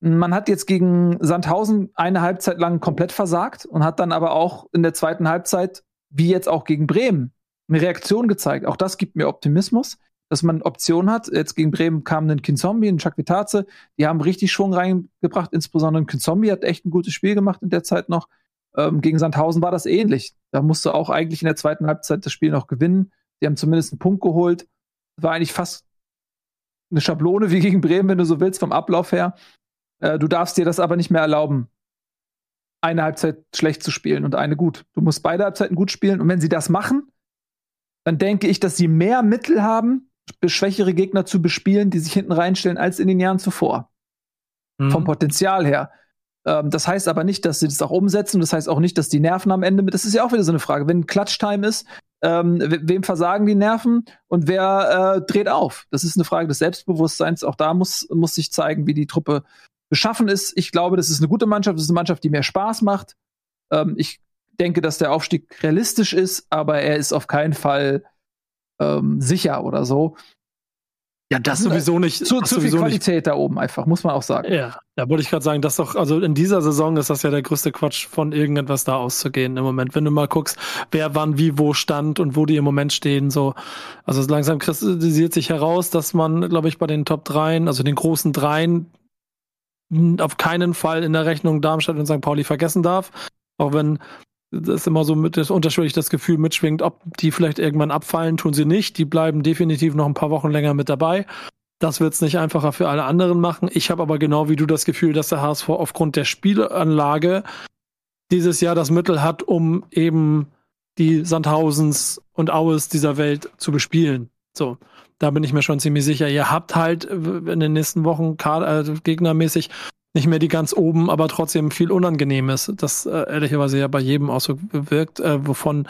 Man hat jetzt gegen Sandhausen eine Halbzeit lang komplett versagt und hat dann aber auch in der zweiten Halbzeit, wie jetzt auch gegen Bremen, eine Reaktion gezeigt. Auch das gibt mir Optimismus, dass man Optionen hat. Jetzt gegen Bremen kam ein Kinzombie, ein Chakvitaze. Die haben richtig Schwung reingebracht. Insbesondere ein Kinzombie hat echt ein gutes Spiel gemacht in der Zeit noch. Ähm, gegen Sandhausen war das ähnlich. Da musste auch eigentlich in der zweiten Halbzeit das Spiel noch gewinnen. Die haben zumindest einen Punkt geholt. War eigentlich fast eine Schablone wie gegen Bremen, wenn du so willst, vom Ablauf her. Äh, du darfst dir das aber nicht mehr erlauben, eine Halbzeit schlecht zu spielen und eine gut. Du musst beide Halbzeiten gut spielen. Und wenn sie das machen, dann denke ich, dass sie mehr Mittel haben, schwächere Gegner zu bespielen, die sich hinten reinstellen, als in den Jahren zuvor. Mhm. Vom Potenzial her. Ähm, das heißt aber nicht, dass sie das auch umsetzen. Das heißt auch nicht, dass die Nerven am Ende mit. Das ist ja auch wieder so eine Frage. Wenn Klatsch-Time ist, ähm, wem versagen die Nerven und wer äh, dreht auf? Das ist eine Frage des Selbstbewusstseins. Auch da muss, muss sich zeigen, wie die Truppe beschaffen ist. Ich glaube, das ist eine gute Mannschaft. Das ist eine Mannschaft, die mehr Spaß macht. Ähm, ich denke, dass der Aufstieg realistisch ist, aber er ist auf keinen Fall ähm, sicher oder so. Ja, das sowieso nicht. Zu, zu viel Qualität nicht. da oben einfach, muss man auch sagen. Ja, da wollte ich gerade sagen, dass doch, also in dieser Saison ist das ja der größte Quatsch, von irgendetwas da auszugehen im Moment. Wenn du mal guckst, wer wann wie wo stand und wo die im Moment stehen, so. Also langsam kristallisiert sich heraus, dass man, glaube ich, bei den Top 3, also den großen Dreien, auf keinen Fall in der Rechnung Darmstadt und St. Pauli vergessen darf. Auch wenn das ist immer so mit das unterschwellig das Gefühl mitschwingt, ob die vielleicht irgendwann abfallen, tun sie nicht. Die bleiben definitiv noch ein paar Wochen länger mit dabei. Das wird es nicht einfacher für alle anderen machen. Ich habe aber genau wie du das Gefühl, dass der HSV aufgrund der Spielanlage dieses Jahr das Mittel hat, um eben die Sandhausens und Aues dieser Welt zu bespielen. So, da bin ich mir schon ziemlich sicher. Ihr habt halt in den nächsten Wochen Kader, äh, gegnermäßig nicht mehr die ganz oben, aber trotzdem viel Unangenehmes. Das äh, ehrlicherweise ja bei jedem auch so wirkt, äh, wovon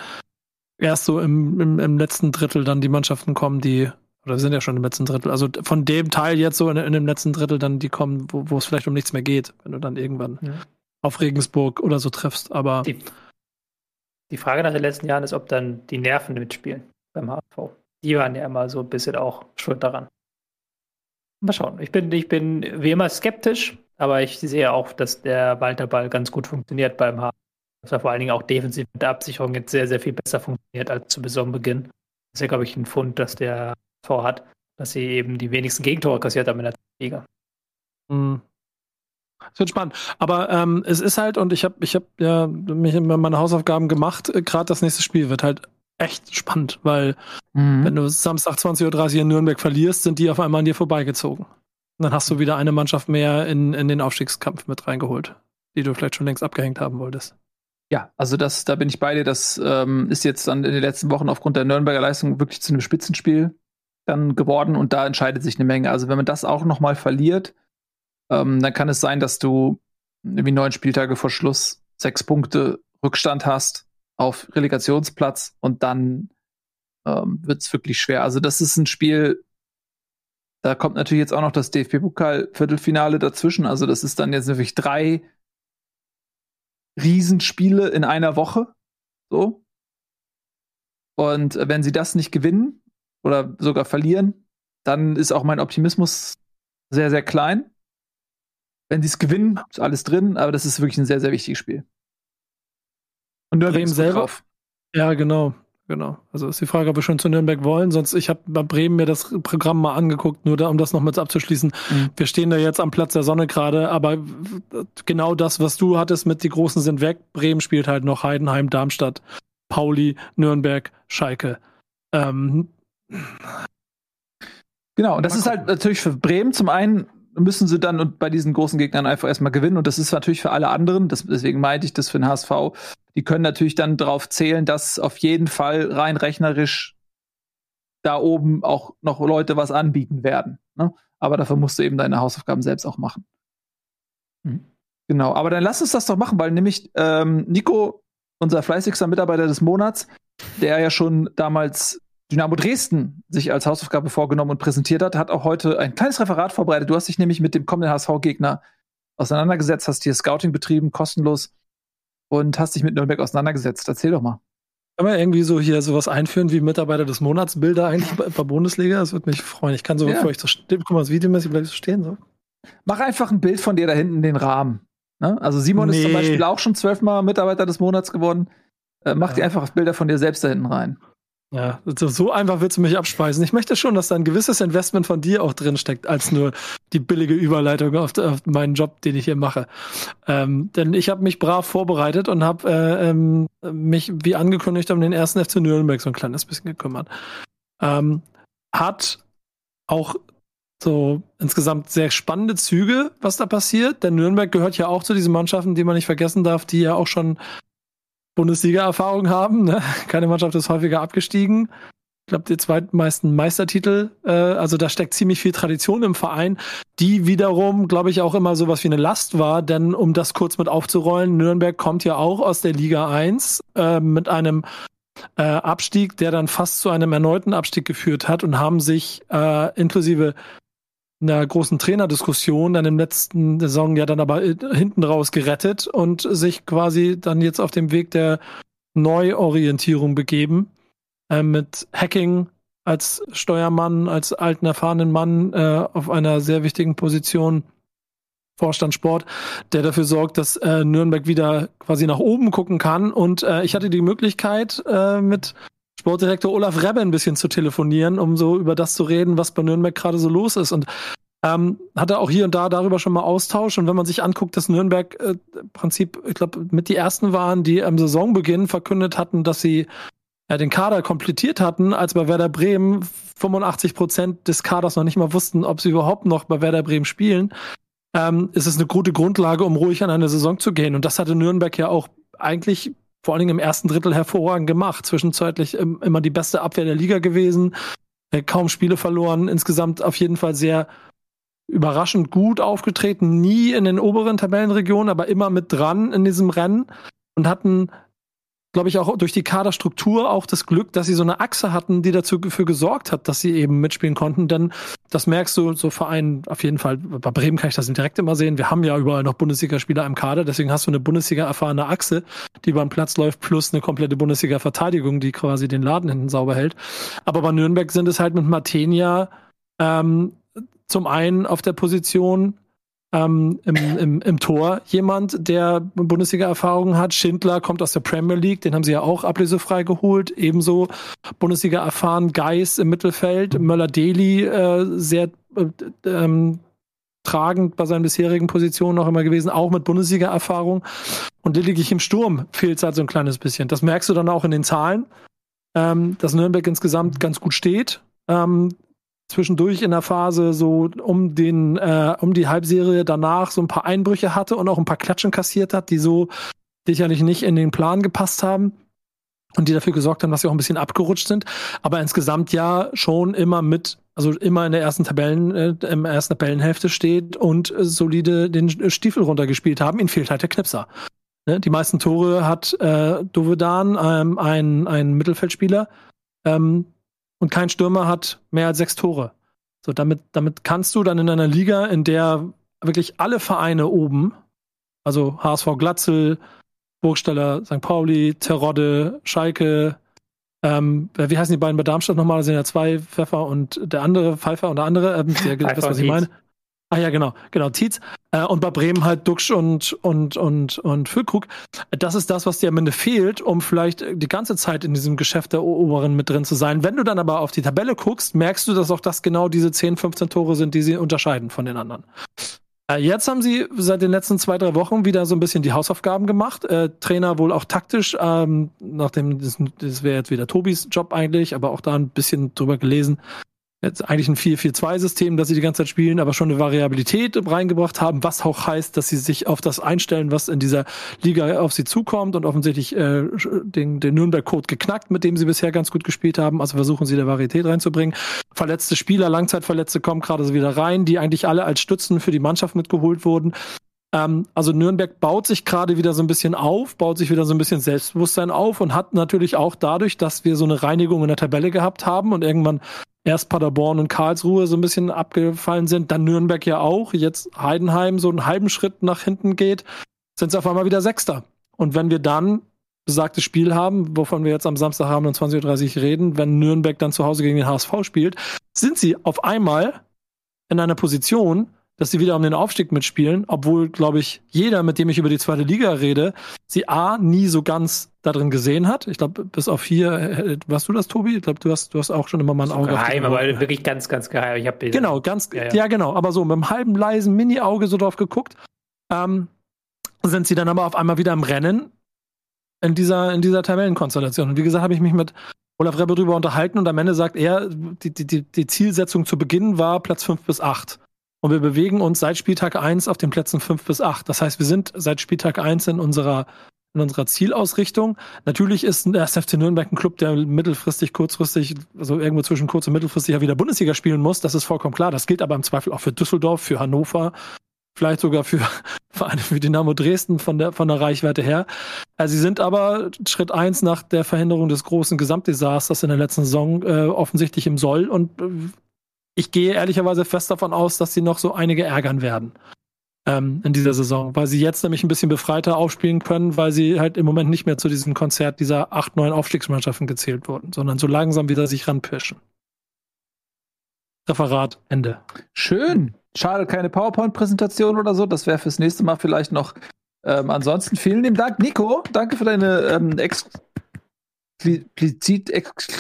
erst so im, im, im letzten Drittel dann die Mannschaften kommen, die, oder sind ja schon im letzten Drittel, also von dem Teil jetzt so in, in dem letzten Drittel dann die kommen, wo, es vielleicht um nichts mehr geht, wenn du dann irgendwann ja. auf Regensburg oder so triffst. Aber die, die Frage nach den letzten Jahren ist, ob dann die Nerven mitspielen beim HV. Die waren ja immer so ein bisschen auch schuld daran. Mal schauen. Ich bin, ich bin wie immer skeptisch, aber ich sehe auch, dass der Walterball ganz gut funktioniert beim H. Dass er vor allen Dingen auch defensiv mit der Absicherung jetzt sehr, sehr viel besser funktioniert als zu Saisonbeginn. Das ist ja, glaube ich, ein Fund, dass der vorhat, dass sie eben die wenigsten Gegentore kassiert haben in der Liga. Mhm. Es wird spannend. Aber ähm, es ist halt, und ich habe ich hab ja mich meine Hausaufgaben gemacht, äh, gerade das nächste Spiel wird halt echt spannend, weil mhm. wenn du Samstag 20.30 Uhr in Nürnberg verlierst, sind die auf einmal an dir vorbeigezogen. Dann hast du wieder eine Mannschaft mehr in, in den Aufstiegskampf mit reingeholt, die du vielleicht schon längst abgehängt haben wolltest. Ja, also das, da bin ich bei dir. Das ähm, ist jetzt dann in den letzten Wochen aufgrund der Nürnberger Leistung wirklich zu einem Spitzenspiel dann geworden und da entscheidet sich eine Menge. Also wenn man das auch noch mal verliert, ähm, dann kann es sein, dass du irgendwie neun Spieltage vor Schluss sechs Punkte Rückstand hast auf Relegationsplatz und dann ähm, wird es wirklich schwer. Also das ist ein Spiel, da kommt natürlich jetzt auch noch das DFB-Pokal-Viertelfinale dazwischen. Also das ist dann jetzt natürlich drei Riesenspiele in einer Woche. So. Und wenn sie das nicht gewinnen oder sogar verlieren, dann ist auch mein Optimismus sehr, sehr klein. Wenn sie es gewinnen, ist alles drin, aber das ist wirklich ein sehr, sehr wichtiges Spiel. Und Nürnberg selber. Drauf. Ja, genau. Genau. Also ist die Frage, ob wir schon zu Nürnberg wollen. Sonst, ich habe bei Bremen mir das Programm mal angeguckt, nur da, um das noch mit abzuschließen. Mhm. Wir stehen da jetzt am Platz der Sonne gerade, aber genau das, was du hattest mit die Großen sind weg. Bremen spielt halt noch Heidenheim, Darmstadt, Pauli, Nürnberg, Schalke. Ähm, genau, und das ist halt natürlich für Bremen zum einen müssen sie dann und bei diesen großen Gegnern einfach erstmal gewinnen. Und das ist natürlich für alle anderen, das, deswegen meinte ich das für den HSV, die können natürlich dann darauf zählen, dass auf jeden Fall rein rechnerisch da oben auch noch Leute was anbieten werden. Ne? Aber dafür musst du eben deine Hausaufgaben selbst auch machen. Mhm. Genau, aber dann lass uns das doch machen, weil nämlich ähm, Nico, unser fleißigster Mitarbeiter des Monats, der ja schon damals Dynamo Dresden sich als Hausaufgabe vorgenommen und präsentiert hat, hat auch heute ein kleines Referat vorbereitet. Du hast dich nämlich mit dem kommenden HSV-Gegner auseinandergesetzt, hast hier Scouting betrieben, kostenlos und hast dich mit Nürnberg auseinandergesetzt. Erzähl doch mal. Kann man irgendwie so hier sowas einführen wie Mitarbeiter des Monatsbilder eigentlich bei, bei Bundesliga? Das würde mich freuen. Ich kann so, ja. bevor ich so stehe, guck mal, das Videomäßig bleibe ich so stehen. So. Mach einfach ein Bild von dir da hinten in den Rahmen. Ne? Also Simon nee. ist zum Beispiel auch schon zwölfmal Mitarbeiter des Monats geworden. Äh, mach ja. dir einfach Bilder von dir selbst da hinten rein. Ja, so einfach willst du mich abspeisen. Ich möchte schon, dass da ein gewisses Investment von dir auch drin steckt, als nur die billige Überleitung auf, auf meinen Job, den ich hier mache. Ähm, denn ich habe mich brav vorbereitet und habe äh, ähm, mich, wie angekündigt, um den ersten FC Nürnberg so ein kleines bisschen gekümmert. Ähm, hat auch so insgesamt sehr spannende Züge, was da passiert. Denn Nürnberg gehört ja auch zu diesen Mannschaften, die man nicht vergessen darf, die ja auch schon Bundesliga-Erfahrung haben. Ne? Keine Mannschaft ist häufiger abgestiegen. Ich glaube, die zweitmeisten Meistertitel. Äh, also da steckt ziemlich viel Tradition im Verein, die wiederum, glaube ich, auch immer so was wie eine Last war. Denn um das kurz mit aufzurollen, Nürnberg kommt ja auch aus der Liga 1 äh, mit einem äh, Abstieg, der dann fast zu einem erneuten Abstieg geführt hat und haben sich äh, inklusive einer großen Trainerdiskussion dann im letzten Saison ja dann aber äh, hinten raus gerettet und sich quasi dann jetzt auf dem Weg der Neuorientierung begeben. Äh, mit Hacking als Steuermann, als alten erfahrenen Mann äh, auf einer sehr wichtigen Position. Vorstand Sport, der dafür sorgt, dass äh, Nürnberg wieder quasi nach oben gucken kann. Und äh, ich hatte die Möglichkeit, äh, mit Sportdirektor Olaf Rebbe ein bisschen zu telefonieren, um so über das zu reden, was bei Nürnberg gerade so los ist. Und ähm, hatte auch hier und da darüber schon mal Austausch. Und wenn man sich anguckt, dass Nürnberg äh, im Prinzip, ich glaube, mit die ersten waren, die am Saisonbeginn verkündet hatten, dass sie äh, den Kader komplettiert hatten, als bei Werder Bremen 85 Prozent des Kaders noch nicht mal wussten, ob sie überhaupt noch bei Werder Bremen spielen, ähm, ist es eine gute Grundlage, um ruhig an eine Saison zu gehen. Und das hatte Nürnberg ja auch eigentlich vor allen Dingen im ersten Drittel hervorragend gemacht. Zwischenzeitlich immer die beste Abwehr der Liga gewesen, äh, kaum Spiele verloren, insgesamt auf jeden Fall sehr überraschend gut aufgetreten, nie in den oberen Tabellenregionen, aber immer mit dran in diesem Rennen. Und hatten glaube ich, auch durch die Kaderstruktur auch das Glück, dass sie so eine Achse hatten, die dazu dafür gesorgt hat, dass sie eben mitspielen konnten. Denn das merkst du, so Vereinen auf jeden Fall, bei Bremen kann ich das direkt immer sehen. Wir haben ja überall noch Bundesligaspieler im Kader, deswegen hast du eine Bundesliga-erfahrene Achse, die beim Platz läuft, plus eine komplette Bundesliga-Verteidigung, die quasi den Laden hinten sauber hält. Aber bei Nürnberg sind es halt mit Martenia ähm, zum einen auf der Position, ähm, im, im, im Tor jemand, der Bundesliga-Erfahrung hat. Schindler kommt aus der Premier League, den haben sie ja auch ablösefrei geholt. Ebenso Bundesliga erfahren Geis im Mittelfeld, Möller-Deli äh, sehr äh, ähm, tragend bei seinen bisherigen Positionen noch immer gewesen, auch mit Bundesliga-Erfahrung. Und lediglich im Sturm fehlt es halt so ein kleines bisschen. Das merkst du dann auch in den Zahlen. ähm, dass Nürnberg insgesamt ganz gut steht. Ähm, zwischendurch in der Phase so um den äh, um die Halbserie danach so ein paar Einbrüche hatte und auch ein paar Klatschen kassiert hat, die so sicherlich nicht in den Plan gepasst haben und die dafür gesorgt haben, dass sie auch ein bisschen abgerutscht sind, aber insgesamt ja schon immer mit also immer in der ersten Tabellen äh, im ersten Tabellenhälfte steht und äh, solide den Stiefel runtergespielt haben. Ihnen fehlt halt der Knipser. Ne? Die meisten Tore hat äh, Dovedan, ähm, ein, ein Mittelfeldspieler, ähm, und kein Stürmer hat mehr als sechs Tore. So, damit, damit kannst du dann in einer Liga, in der wirklich alle Vereine oben, also HSV Glatzel, Burgstaller, St. Pauli, Terodde, Schalke, ähm, wie heißen die beiden bei Darmstadt nochmal? Das sind ja zwei Pfeffer und der andere Pfeiffer und der andere, ähm, der, das, was ich meine. Ah ja, genau, genau, Tietz. Äh, und bei Bremen halt Duxch und, und, und, und Füllkrug. Das ist das, was dir am Ende fehlt, um vielleicht die ganze Zeit in diesem Geschäft der Oberen mit drin zu sein. Wenn du dann aber auf die Tabelle guckst, merkst du, dass auch das genau diese 10, 15 Tore sind, die sie unterscheiden von den anderen. Äh, jetzt haben sie seit den letzten zwei, drei Wochen wieder so ein bisschen die Hausaufgaben gemacht. Äh, Trainer wohl auch taktisch, ähm, nachdem das, das wäre jetzt wieder Tobis Job eigentlich, aber auch da ein bisschen drüber gelesen, jetzt eigentlich ein 4-4-2-System, das sie die ganze Zeit spielen, aber schon eine Variabilität reingebracht haben, was auch heißt, dass sie sich auf das einstellen, was in dieser Liga auf sie zukommt und offensichtlich äh, den, den Nürnberg-Code geknackt, mit dem sie bisher ganz gut gespielt haben. Also versuchen sie da Varietät reinzubringen. Verletzte Spieler, Langzeitverletzte kommen gerade so wieder rein, die eigentlich alle als Stützen für die Mannschaft mitgeholt wurden. Ähm, also Nürnberg baut sich gerade wieder so ein bisschen auf, baut sich wieder so ein bisschen Selbstbewusstsein auf und hat natürlich auch dadurch, dass wir so eine Reinigung in der Tabelle gehabt haben und irgendwann erst Paderborn und Karlsruhe so ein bisschen abgefallen sind, dann Nürnberg ja auch, jetzt Heidenheim so einen halben Schritt nach hinten geht, sind sie auf einmal wieder Sechster. Und wenn wir dann besagtes Spiel haben, wovon wir jetzt am Samstag haben um 20.30 Uhr reden, wenn Nürnberg dann zu Hause gegen den HSV spielt, sind sie auf einmal in einer Position, dass sie wieder um den Aufstieg mitspielen, obwohl, glaube ich, jeder, mit dem ich über die zweite Liga rede, sie A, nie so ganz da drin gesehen hat. Ich glaube, bis auf hier, äh, warst du das, Tobi? Ich glaube, du hast, du hast auch schon immer mal ein Auge. Geheim, aber wirklich ganz, ganz geheim. Ich hab genau, ganz, ja, ja. ja, genau. Aber so mit einem halben, leisen Mini-Auge so drauf geguckt. Ähm, sind sie dann aber auf einmal wieder im Rennen in dieser, in dieser Tabellenkonstellation. Und wie gesagt, habe ich mich mit Olaf Rebbe drüber unterhalten und am Ende sagt er, die, die, die Zielsetzung zu Beginn war Platz 5 bis 8. Und wir bewegen uns seit Spieltag 1 auf den Plätzen 5 bis 8. Das heißt, wir sind seit Spieltag 1 in unserer, in unserer Zielausrichtung. Natürlich ist der FC Nürnberg ein Club, der mittelfristig, kurzfristig, also irgendwo zwischen kurz- und mittelfristig ja wieder Bundesliga spielen muss. Das ist vollkommen klar. Das gilt aber im Zweifel auch für Düsseldorf, für Hannover, vielleicht sogar für Vereine wie Dynamo Dresden von der, von der Reichweite her. Also sie sind aber Schritt eins nach der Verhinderung des großen Gesamtdesasters in der letzten Saison äh, offensichtlich im Soll und äh, ich gehe ehrlicherweise fest davon aus, dass sie noch so einige ärgern werden ähm, in dieser Saison, weil sie jetzt nämlich ein bisschen befreiter aufspielen können, weil sie halt im Moment nicht mehr zu diesem Konzert dieser acht, neun Aufstiegsmannschaften gezählt wurden, sondern so langsam wieder sich ranpirschen. Referat, Ende. Schön. Schade, keine PowerPoint-Präsentation oder so. Das wäre fürs nächste Mal vielleicht noch. Ähm, ansonsten vielen lieben Dank, Nico. Danke für deine ähm, ex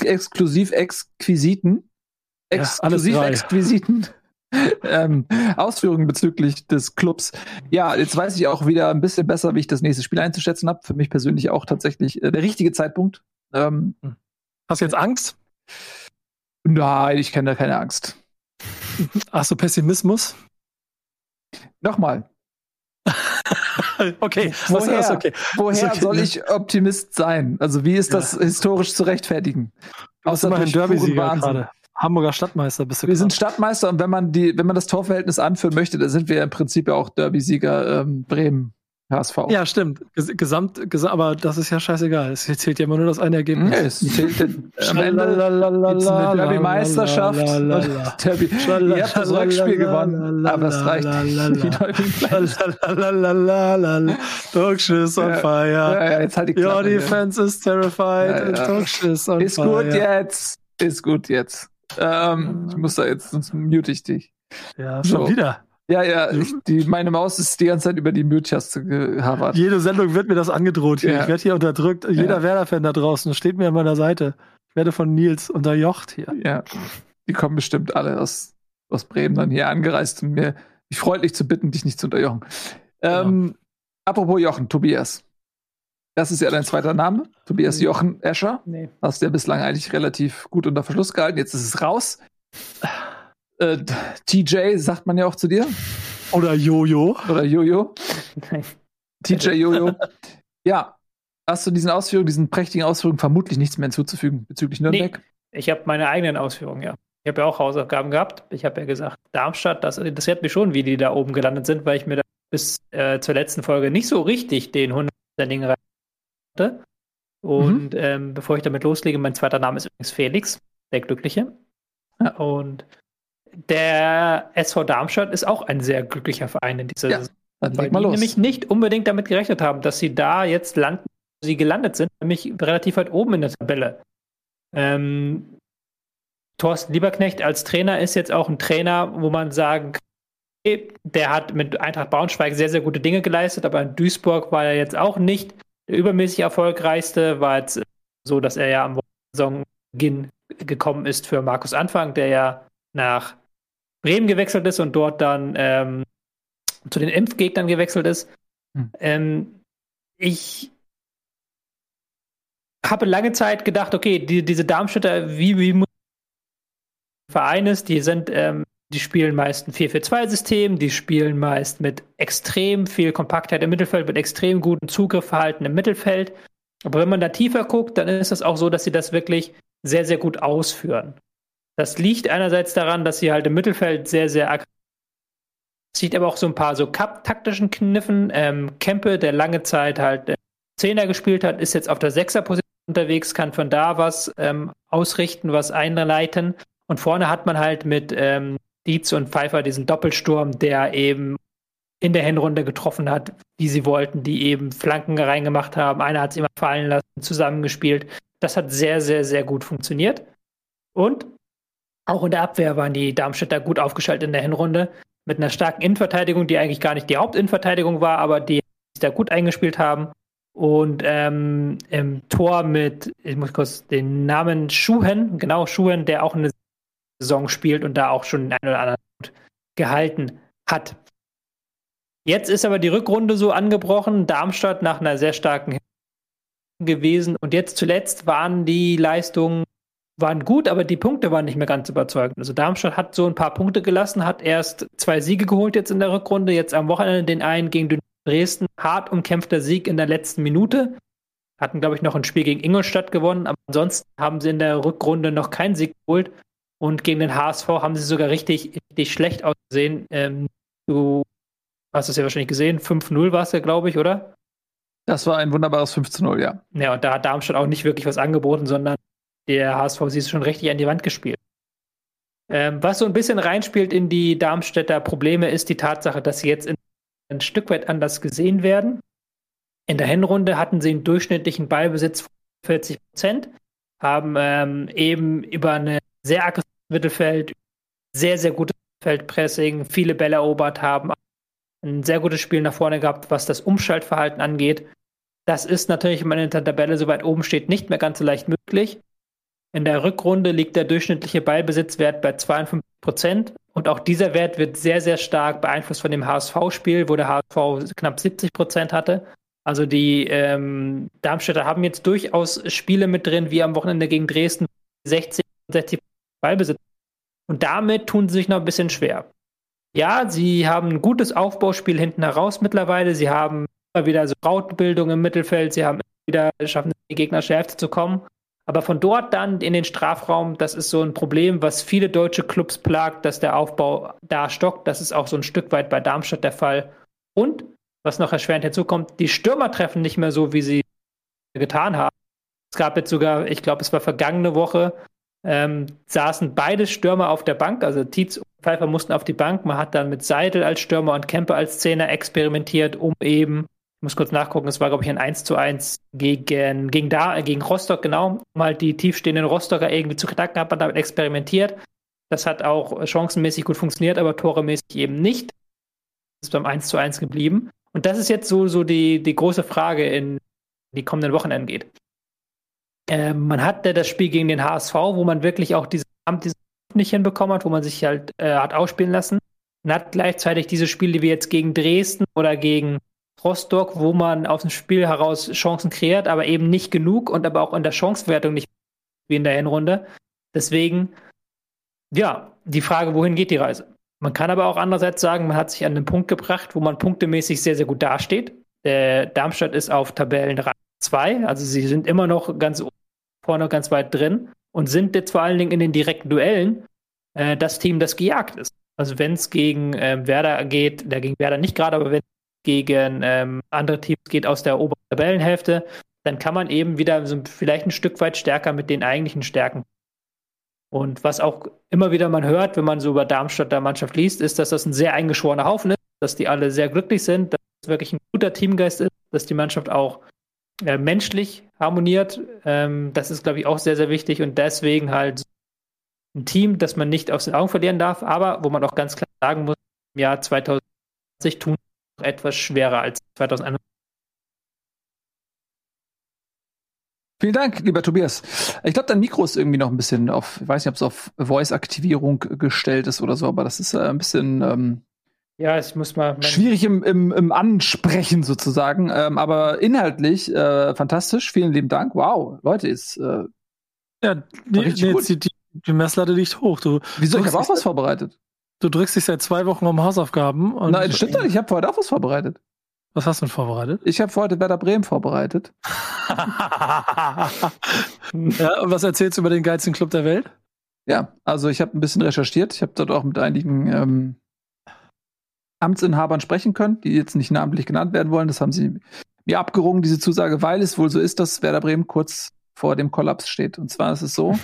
exklusiv exquisiten exklusiv ja, exquisiten ähm, Ausführungen bezüglich des Clubs. Ja, jetzt weiß ich auch wieder ein bisschen besser, wie ich das nächste Spiel einzuschätzen habe. Für mich persönlich auch tatsächlich äh, der richtige Zeitpunkt. Ähm, hm. Hast du jetzt Angst? Nein, ich kenne da keine Angst. Ach so, Pessimismus? Nochmal. okay, woher, okay. woher okay. soll ich Optimist sein? Also wie ist das ja. historisch zu rechtfertigen? Außer durch Derby-Sieger gerade. Hamburger Stadtmeister bist du. Wir sind Stadtmeister und wenn man die, wenn man das Torverhältnis anführen möchte, dann sind wir im Prinzip ja auch Derby-Sieger ähm, Bremen. HSV. Ja, stimmt. Gesamt, gesamt, aber das ist ja scheißegal. Es zählt ja immer nur das eine Ergebnis. Nee, es zählt am Ende Derby-Meisterschaft. Derby. Ihr habt das Rückspiel gewonnen, aber es reicht. Talkschiss on fire. Jetzt halt die Your defense is terrified. Talkschiss on fire. Ist gut jetzt. Ist gut jetzt. Ähm, ich muss da jetzt, sonst mute ich dich. Ja, schon so. wieder. Ja, ja, ich, die, meine Maus ist die ganze Zeit über die Mute-Taste gehavert. Jede Sendung wird mir das angedroht hier. Ja. Ich werde hier unterdrückt. Jeder ja. Werder-Fan da draußen steht mir an meiner Seite. Ich werde von Nils unterjocht hier. Ja, die kommen bestimmt alle aus, aus Bremen dann hier angereist, um mir mich freundlich zu bitten, dich nicht zu unterjochen. Ähm, genau. Apropos Jochen, Tobias. Das ist ja dein zweiter Name, Tobias Mhm. Jochen Escher. Nee. Hast du ja bislang eigentlich relativ gut unter Verschluss gehalten. Jetzt ist es raus. Äh, TJ sagt man ja auch zu dir. Oder Jojo. Oder Jojo. Nein. TJ Jojo. ja. Hast du diesen Ausführungen, diesen prächtigen Ausführungen vermutlich nichts mehr hinzuzufügen bezüglich Nürnberg? Ich habe meine eigenen Ausführungen, ja. Ich habe ja auch Hausaufgaben gehabt. Ich habe ja gesagt, Darmstadt, das interessiert mich schon, wie die da oben gelandet sind, weil ich mir da bis äh, zur letzten Folge nicht so richtig den 100%igen rein hatte. Und ähm, bevor ich damit loslege, mein zweiter Name ist übrigens Felix, der Glückliche. Und der SV Darmstadt ist auch ein sehr glücklicher Verein in dieser Ja, Saison. Dann Weil mal die los. nämlich nicht unbedingt damit gerechnet haben, dass sie da jetzt landen, wo sie gelandet sind, nämlich relativ weit oben in der Tabelle. Ähm, Thorsten Lieberknecht als Trainer ist jetzt auch ein Trainer, wo man sagen kann, der hat mit Eintracht Braunschweig sehr, sehr gute Dinge geleistet, aber in Duisburg war er jetzt auch nicht der übermäßig erfolgreichste, war jetzt so, dass er ja am Saisonbeginn gekommen ist für Markus Anfang, der ja nach Bremen gewechselt ist und dort dann ähm, zu den Impfgegnern gewechselt ist. Hm. Ähm, ich habe lange Zeit gedacht, okay, die, diese Darmstädter, wie, wie Verein ist, die sind, ähm, die spielen meist ein 4-4-2-System, die spielen meist mit extrem viel Kompaktheit im Mittelfeld, mit extrem guten Zugriffverhalten im Mittelfeld. Aber wenn man da tiefer guckt, dann ist es auch so, dass sie das wirklich sehr, sehr gut ausführen. Das liegt einerseits daran, dass sie halt im Mittelfeld sehr, sehr aggressiv Sieht aber auch so ein paar so taktischen Kniffen. Ähm, Kempe, der lange Zeit halt äh, Zehner gespielt hat, ist jetzt auf der Sechser-Position unterwegs, kann von da was ähm, ausrichten, was einleiten. Und vorne hat man halt mit ähm, Dietz und Pfeiffer diesen Doppelsturm, der eben in der Hinrunde getroffen hat, wie sie wollten, die eben Flanken reingemacht haben. Einer hat es immer fallen lassen, zusammengespielt. Das hat sehr, sehr, sehr gut funktioniert. Und auch in der Abwehr waren die Darmstädter gut aufgestellt in der Hinrunde mit einer starken Innenverteidigung, die eigentlich gar nicht die Hauptinnenverteidigung war, aber die sich da gut eingespielt haben. Und ähm, im Tor mit, ich muss kurz den Namen Schuhen, genau, Schuhen, der auch eine Saison spielt und da auch schon den einen oder anderen gehalten hat. Jetzt ist aber die Rückrunde so angebrochen, Darmstadt nach einer sehr starken gewesen und jetzt zuletzt waren die Leistungen waren gut, aber die Punkte waren nicht mehr ganz überzeugend. Also Darmstadt hat so ein paar Punkte gelassen, hat erst zwei Siege geholt jetzt in der Rückrunde, jetzt am Wochenende den einen gegen Dresden, hart umkämpfter Sieg in der letzten Minute. Hatten, glaube ich, noch ein Spiel gegen Ingolstadt gewonnen, aber ansonsten haben sie in der Rückrunde noch keinen Sieg geholt. Und gegen den HSV haben sie sogar richtig, richtig schlecht ausgesehen. Ähm, du hast es ja wahrscheinlich gesehen, 5-0 war es ja, glaube ich, oder? Das war ein wunderbares 5 zu 0, ja. Ja, und da hat Darmstadt auch nicht wirklich was angeboten, sondern der HSV sie ist schon richtig an die Wand gespielt. Ähm, was so ein bisschen reinspielt in die Darmstädter Probleme, ist die Tatsache, dass sie jetzt in, ein Stück weit anders gesehen werden. In der Hinrunde hatten sie einen durchschnittlichen Ballbesitz von 40 Prozent, haben ähm, eben über eine sehr aggressive Mittelfeld, sehr, sehr gutes Feldpressing, viele Bälle erobert haben, ein sehr gutes Spiel nach vorne gehabt, was das Umschaltverhalten angeht. Das ist natürlich, wenn man in der Tabelle so weit oben steht, nicht mehr ganz so leicht möglich. In der Rückrunde liegt der durchschnittliche Ballbesitzwert bei 52 Prozent. Und auch dieser Wert wird sehr, sehr stark beeinflusst von dem HSV-Spiel, wo der HSV knapp 70 Prozent hatte. Also die ähm, Darmstädter haben jetzt durchaus Spiele mit drin, wie am Wochenende gegen Dresden, 60, 60 Ballbesitz. Und damit tun sie sich noch ein bisschen schwer. Ja, sie haben ein gutes Aufbauspiel hinten heraus mittlerweile. Sie haben immer wieder so Rautenbildung im Mittelfeld. Sie haben wieder schaffen, die gegnerische Hälfte zu kommen. Aber von dort dann in den Strafraum, das ist so ein Problem, was viele deutsche Clubs plagt, dass der Aufbau da stockt. Das ist auch so ein Stück weit bei Darmstadt der Fall. Und, was noch erschwerend hinzukommt, die Stürmer treffen nicht mehr so, wie sie getan haben. Es gab jetzt sogar, ich glaube, es war vergangene Woche, ähm, saßen beide Stürmer auf der Bank, also Tietz und Pfeiffer mussten auf die Bank. Man hat dann mit Seidel als Stürmer und Kemper als Zehner experimentiert, um eben, ich muss kurz nachgucken, es war, glaube ich, ein 1 zu 1 gegen, gegen, da, gegen Rostock, genau, um halt die tiefstehenden Rostocker irgendwie zu knacken, hat man damit experimentiert. Das hat auch chancenmäßig gut funktioniert, aber toremäßig eben nicht. Ist beim 1 zu 1 geblieben. Und das ist jetzt so, so die, die große Frage in die kommenden Wochenenden geht. Äh, man hatte das Spiel gegen den HSV, wo man wirklich auch diese Amt nicht hinbekommen hat, wo man sich halt äh, hat ausspielen lassen. Und hat gleichzeitig diese Spiele wie jetzt gegen Dresden oder gegen Rostock, wo man aus dem Spiel heraus Chancen kreiert, aber eben nicht genug und aber auch in der Chancewertung nicht wie in der Hinrunde. Deswegen, ja, die Frage, wohin geht die Reise? Man kann aber auch andererseits sagen, man hat sich an den Punkt gebracht, wo man punktemäßig sehr, sehr gut dasteht. Der Darmstadt ist auf Tabellen 2, also sie sind immer noch ganz vorne, ganz weit drin und sind jetzt vor allen Dingen in den direkten Duellen äh, das Team, das gejagt ist. Also wenn es gegen ähm, Werder geht, der gegen Werder nicht gerade, aber wenn gegen ähm, andere Teams geht aus der oberen Tabellenhälfte, dann kann man eben wieder so vielleicht ein Stück weit stärker mit den eigentlichen Stärken. Und was auch immer wieder man hört, wenn man so über Darmstadt der Mannschaft liest, ist, dass das ein sehr eingeschworener Haufen ist, dass die alle sehr glücklich sind, dass es wirklich ein guter Teamgeist ist, dass die Mannschaft auch äh, menschlich harmoniert. Ähm, das ist, glaube ich, auch sehr, sehr wichtig und deswegen halt ein Team, das man nicht aus den Augen verlieren darf, aber wo man auch ganz klar sagen muss, im Jahr 2020 tun etwas schwerer als 2021. Vielen Dank, lieber Tobias. Ich glaube, dein Mikro ist irgendwie noch ein bisschen auf, ich weiß nicht, ob es auf Voice-Aktivierung gestellt ist oder so, aber das ist äh, ein bisschen ähm, ja, ich muss mal. Schwierig im, im, im Ansprechen sozusagen, ähm, aber inhaltlich äh, fantastisch. Vielen lieben Dank. Wow, Leute, ist. Äh, ja, die, nee, die, die, die Messlatte liegt hoch. Du Wieso? Ich habe auch was vorbereitet. Du drückst dich seit zwei Wochen um Hausaufgaben. Und Nein, stimmt doch nicht. Ich habe heute auch was vorbereitet. Was hast du denn vorbereitet? Ich habe heute Werder Bremen vorbereitet. ja, und was erzählst du über den geilsten Club der Welt? Ja, also ich habe ein bisschen recherchiert. Ich habe dort auch mit einigen ähm, Amtsinhabern sprechen können, die jetzt nicht namentlich genannt werden wollen. Das haben sie mir abgerungen, diese Zusage, weil es wohl so ist, dass Werder Bremen kurz vor dem Kollaps steht. Und zwar ist es so,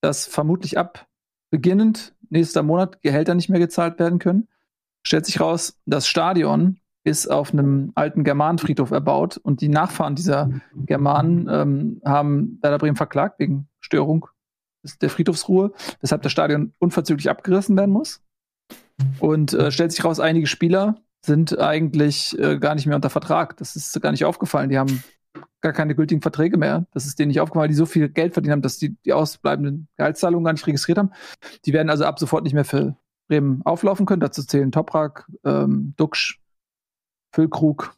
dass vermutlich ab beginnend nächster Monat Gehälter nicht mehr gezahlt werden können. Stellt sich raus, das Stadion ist auf einem alten Germanenfriedhof erbaut und die Nachfahren dieser Germanen ähm, haben Werder Bremen verklagt wegen Störung der Friedhofsruhe, weshalb das Stadion unverzüglich abgerissen werden muss. Und äh, stellt sich raus, einige Spieler sind eigentlich äh, gar nicht mehr unter Vertrag. Das ist gar nicht aufgefallen. Die haben gar keine gültigen Verträge mehr. Das ist denen nicht aufgefallen, die so viel Geld verdient haben, dass die die ausbleibenden Gehaltszahlungen gar nicht registriert haben. Die werden also ab sofort nicht mehr für Bremen auflaufen können. Dazu zählen Toprak, ähm, Duxch, Füllkrug.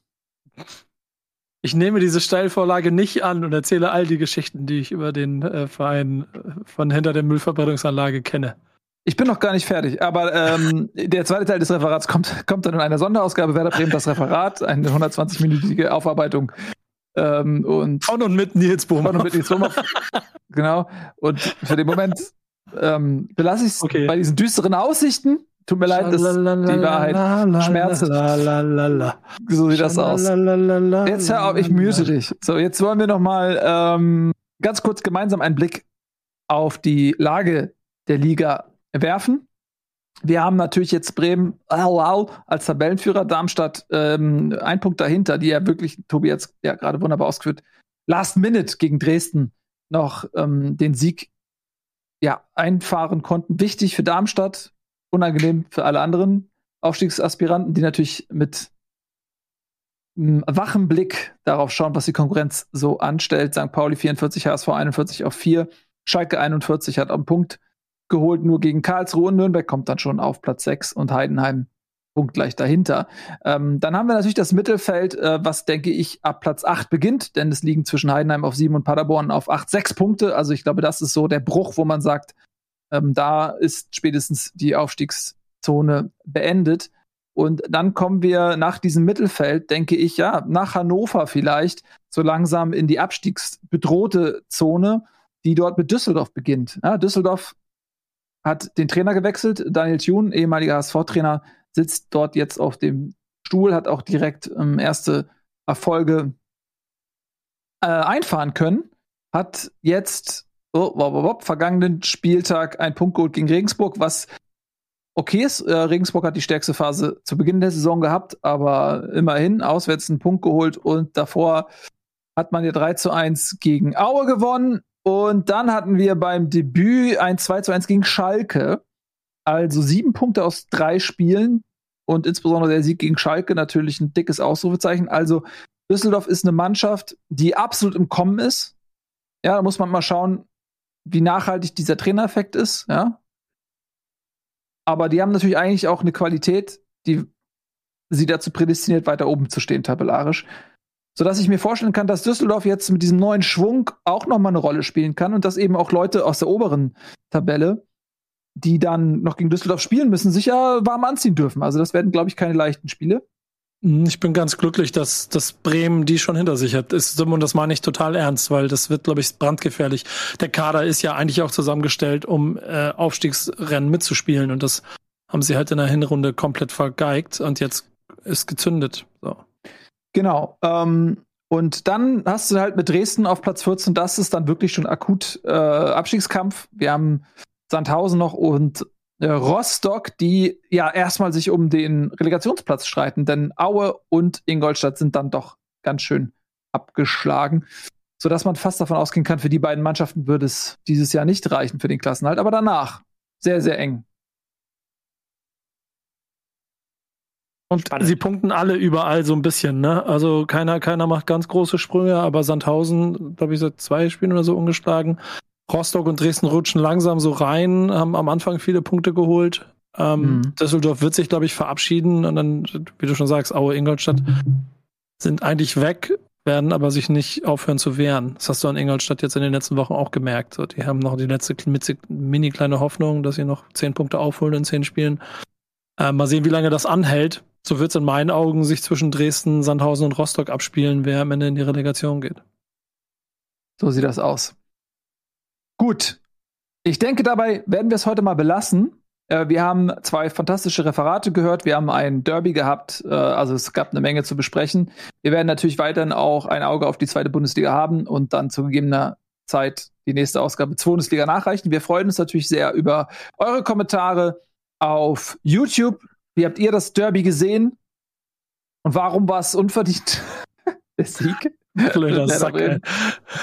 Ich nehme diese Steilvorlage nicht an und erzähle all die Geschichten, die ich über den äh, Verein äh, von hinter der Müllverbrennungsanlage kenne. Ich bin noch gar nicht fertig, aber ähm, der zweite Teil des Referats kommt, kommt dann in einer Sonderausgabe Werder Bremen das Referat, eine 120-minütige Aufarbeitung. Ähm, und von und mit Nils Bohmer. Von und mit Nils Bohmer. genau. Und für den Moment ähm, belasse ich es okay. bei diesen düsteren Aussichten. Tut mir leid, dass die Wahrheit schmerzt. So sieht das aus. Jetzt hör auf, ich müse dich. So, jetzt wollen wir noch mal ähm, ganz kurz gemeinsam einen Blick auf die Lage der Liga werfen. Wir haben natürlich jetzt Bremen als Tabellenführer, Darmstadt ähm, ein Punkt dahinter, die ja wirklich, Tobi jetzt ja gerade wunderbar ausgeführt, Last Minute gegen Dresden noch ähm, den Sieg ja, einfahren konnten. Wichtig für Darmstadt, unangenehm für alle anderen Aufstiegsaspiranten, die natürlich mit einem wachem Blick darauf schauen, was die Konkurrenz so anstellt. St. Pauli 44, HSV 41 auf 4, Schalke 41 hat am Punkt geholt, nur gegen Karlsruhe und Nürnberg kommt dann schon auf Platz 6 und Heidenheim punktgleich dahinter. Ähm, dann haben wir natürlich das Mittelfeld, äh, was denke ich ab Platz 8 beginnt, denn es liegen zwischen Heidenheim auf 7 und Paderborn auf 8, 6 Punkte. Also ich glaube, das ist so der Bruch, wo man sagt, ähm, da ist spätestens die Aufstiegszone beendet. Und dann kommen wir nach diesem Mittelfeld, denke ich, ja, nach Hannover vielleicht so langsam in die abstiegsbedrohte Zone, die dort mit Düsseldorf beginnt. Ja, Düsseldorf hat den Trainer gewechselt. Daniel Thune, ehemaliger HSV-Trainer, sitzt dort jetzt auf dem Stuhl, hat auch direkt ähm, erste Erfolge äh, einfahren können. Hat jetzt oh, wop, wop, vergangenen Spieltag ein Punkt geholt gegen Regensburg, was okay ist. Äh, Regensburg hat die stärkste Phase zu Beginn der Saison gehabt, aber immerhin auswärts einen Punkt geholt und davor hat man ja 3 zu 1 gegen Aue gewonnen. Und dann hatten wir beim Debüt ein 2 zu 1 gegen Schalke. Also sieben Punkte aus drei Spielen und insbesondere der Sieg gegen Schalke natürlich ein dickes Ausrufezeichen. Also Düsseldorf ist eine Mannschaft, die absolut im Kommen ist. Ja, da muss man mal schauen, wie nachhaltig dieser Trainereffekt ist, ja. Aber die haben natürlich eigentlich auch eine Qualität, die sie dazu prädestiniert, weiter oben zu stehen, tabellarisch. Sodass ich mir vorstellen kann, dass Düsseldorf jetzt mit diesem neuen Schwung auch noch mal eine Rolle spielen kann und dass eben auch Leute aus der oberen Tabelle, die dann noch gegen Düsseldorf spielen müssen, sich ja warm anziehen dürfen. Also das werden, glaube ich, keine leichten Spiele. Hm, ich bin ganz glücklich, dass, dass Bremen die schon hinter sich hat. Ist, und das meine ich total ernst, weil das wird, glaube ich, brandgefährlich. Der Kader ist ja eigentlich auch zusammengestellt, um äh, Aufstiegsrennen mitzuspielen. Und das haben sie halt in der Hinrunde komplett vergeigt und jetzt ist gezündet. So. Genau. Ähm, und dann hast du halt mit Dresden auf Platz 14, das ist dann wirklich schon akut äh, Abstiegskampf. Wir haben Sandhausen noch und äh, Rostock, die ja erstmal sich um den Relegationsplatz streiten, denn Aue und Ingolstadt sind dann doch ganz schön abgeschlagen, sodass man fast davon ausgehen kann, für die beiden Mannschaften würde es dieses Jahr nicht reichen für den Klassenhalt, aber danach sehr, sehr eng. Und Spannend. sie punkten alle überall so ein bisschen, ne? Also keiner, keiner macht ganz große Sprünge, aber Sandhausen, glaube ich, seit zwei Spielen oder so ungeschlagen. Rostock und Dresden rutschen langsam so rein, haben am Anfang viele Punkte geholt. Ähm, mhm. Düsseldorf wird sich, glaube ich, verabschieden und dann, wie du schon sagst, Aue, Ingolstadt sind eigentlich weg, werden aber sich nicht aufhören zu wehren. Das hast du an Ingolstadt jetzt in den letzten Wochen auch gemerkt. So, die haben noch die letzte mini kleine Hoffnung, dass sie noch zehn Punkte aufholen in zehn Spielen. Äh, mal sehen, wie lange das anhält. So wird es in meinen Augen sich zwischen Dresden, Sandhausen und Rostock abspielen, wer am Ende in die Relegation geht. So sieht das aus. Gut. Ich denke, dabei werden wir es heute mal belassen. Äh, wir haben zwei fantastische Referate gehört. Wir haben ein Derby gehabt. Äh, also es gab eine Menge zu besprechen. Wir werden natürlich weiterhin auch ein Auge auf die zweite Bundesliga haben und dann zu gegebener Zeit die nächste Ausgabe zur Bundesliga nachreichen. Wir freuen uns natürlich sehr über eure Kommentare auf YouTube. Wie habt ihr das Derby gesehen? Und warum war es unverdient der Sieg? Blöder Sack,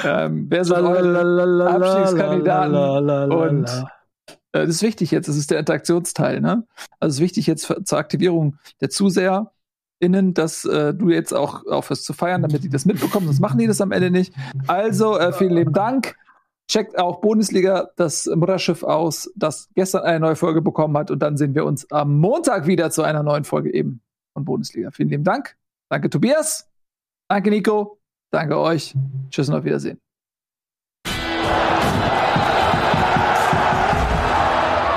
ähm, wer sind eure Abstiegskandidaten? Und äh, das ist wichtig jetzt, das ist der Interaktionsteil, ne? Also es ist wichtig jetzt für, zur Aktivierung der ZuseherInnen, dass äh, du jetzt auch aufhörst zu feiern, damit die das mitbekommen, sonst machen die das am Ende nicht. Also, äh, vielen lieben Dank. Checkt auch Bundesliga, das Mutterschiff aus, das gestern eine neue Folge bekommen hat. Und dann sehen wir uns am Montag wieder zu einer neuen Folge eben von Bundesliga. Vielen lieben Dank. Danke, Tobias. Danke, Nico. Danke euch. Tschüss und auf Wiedersehen.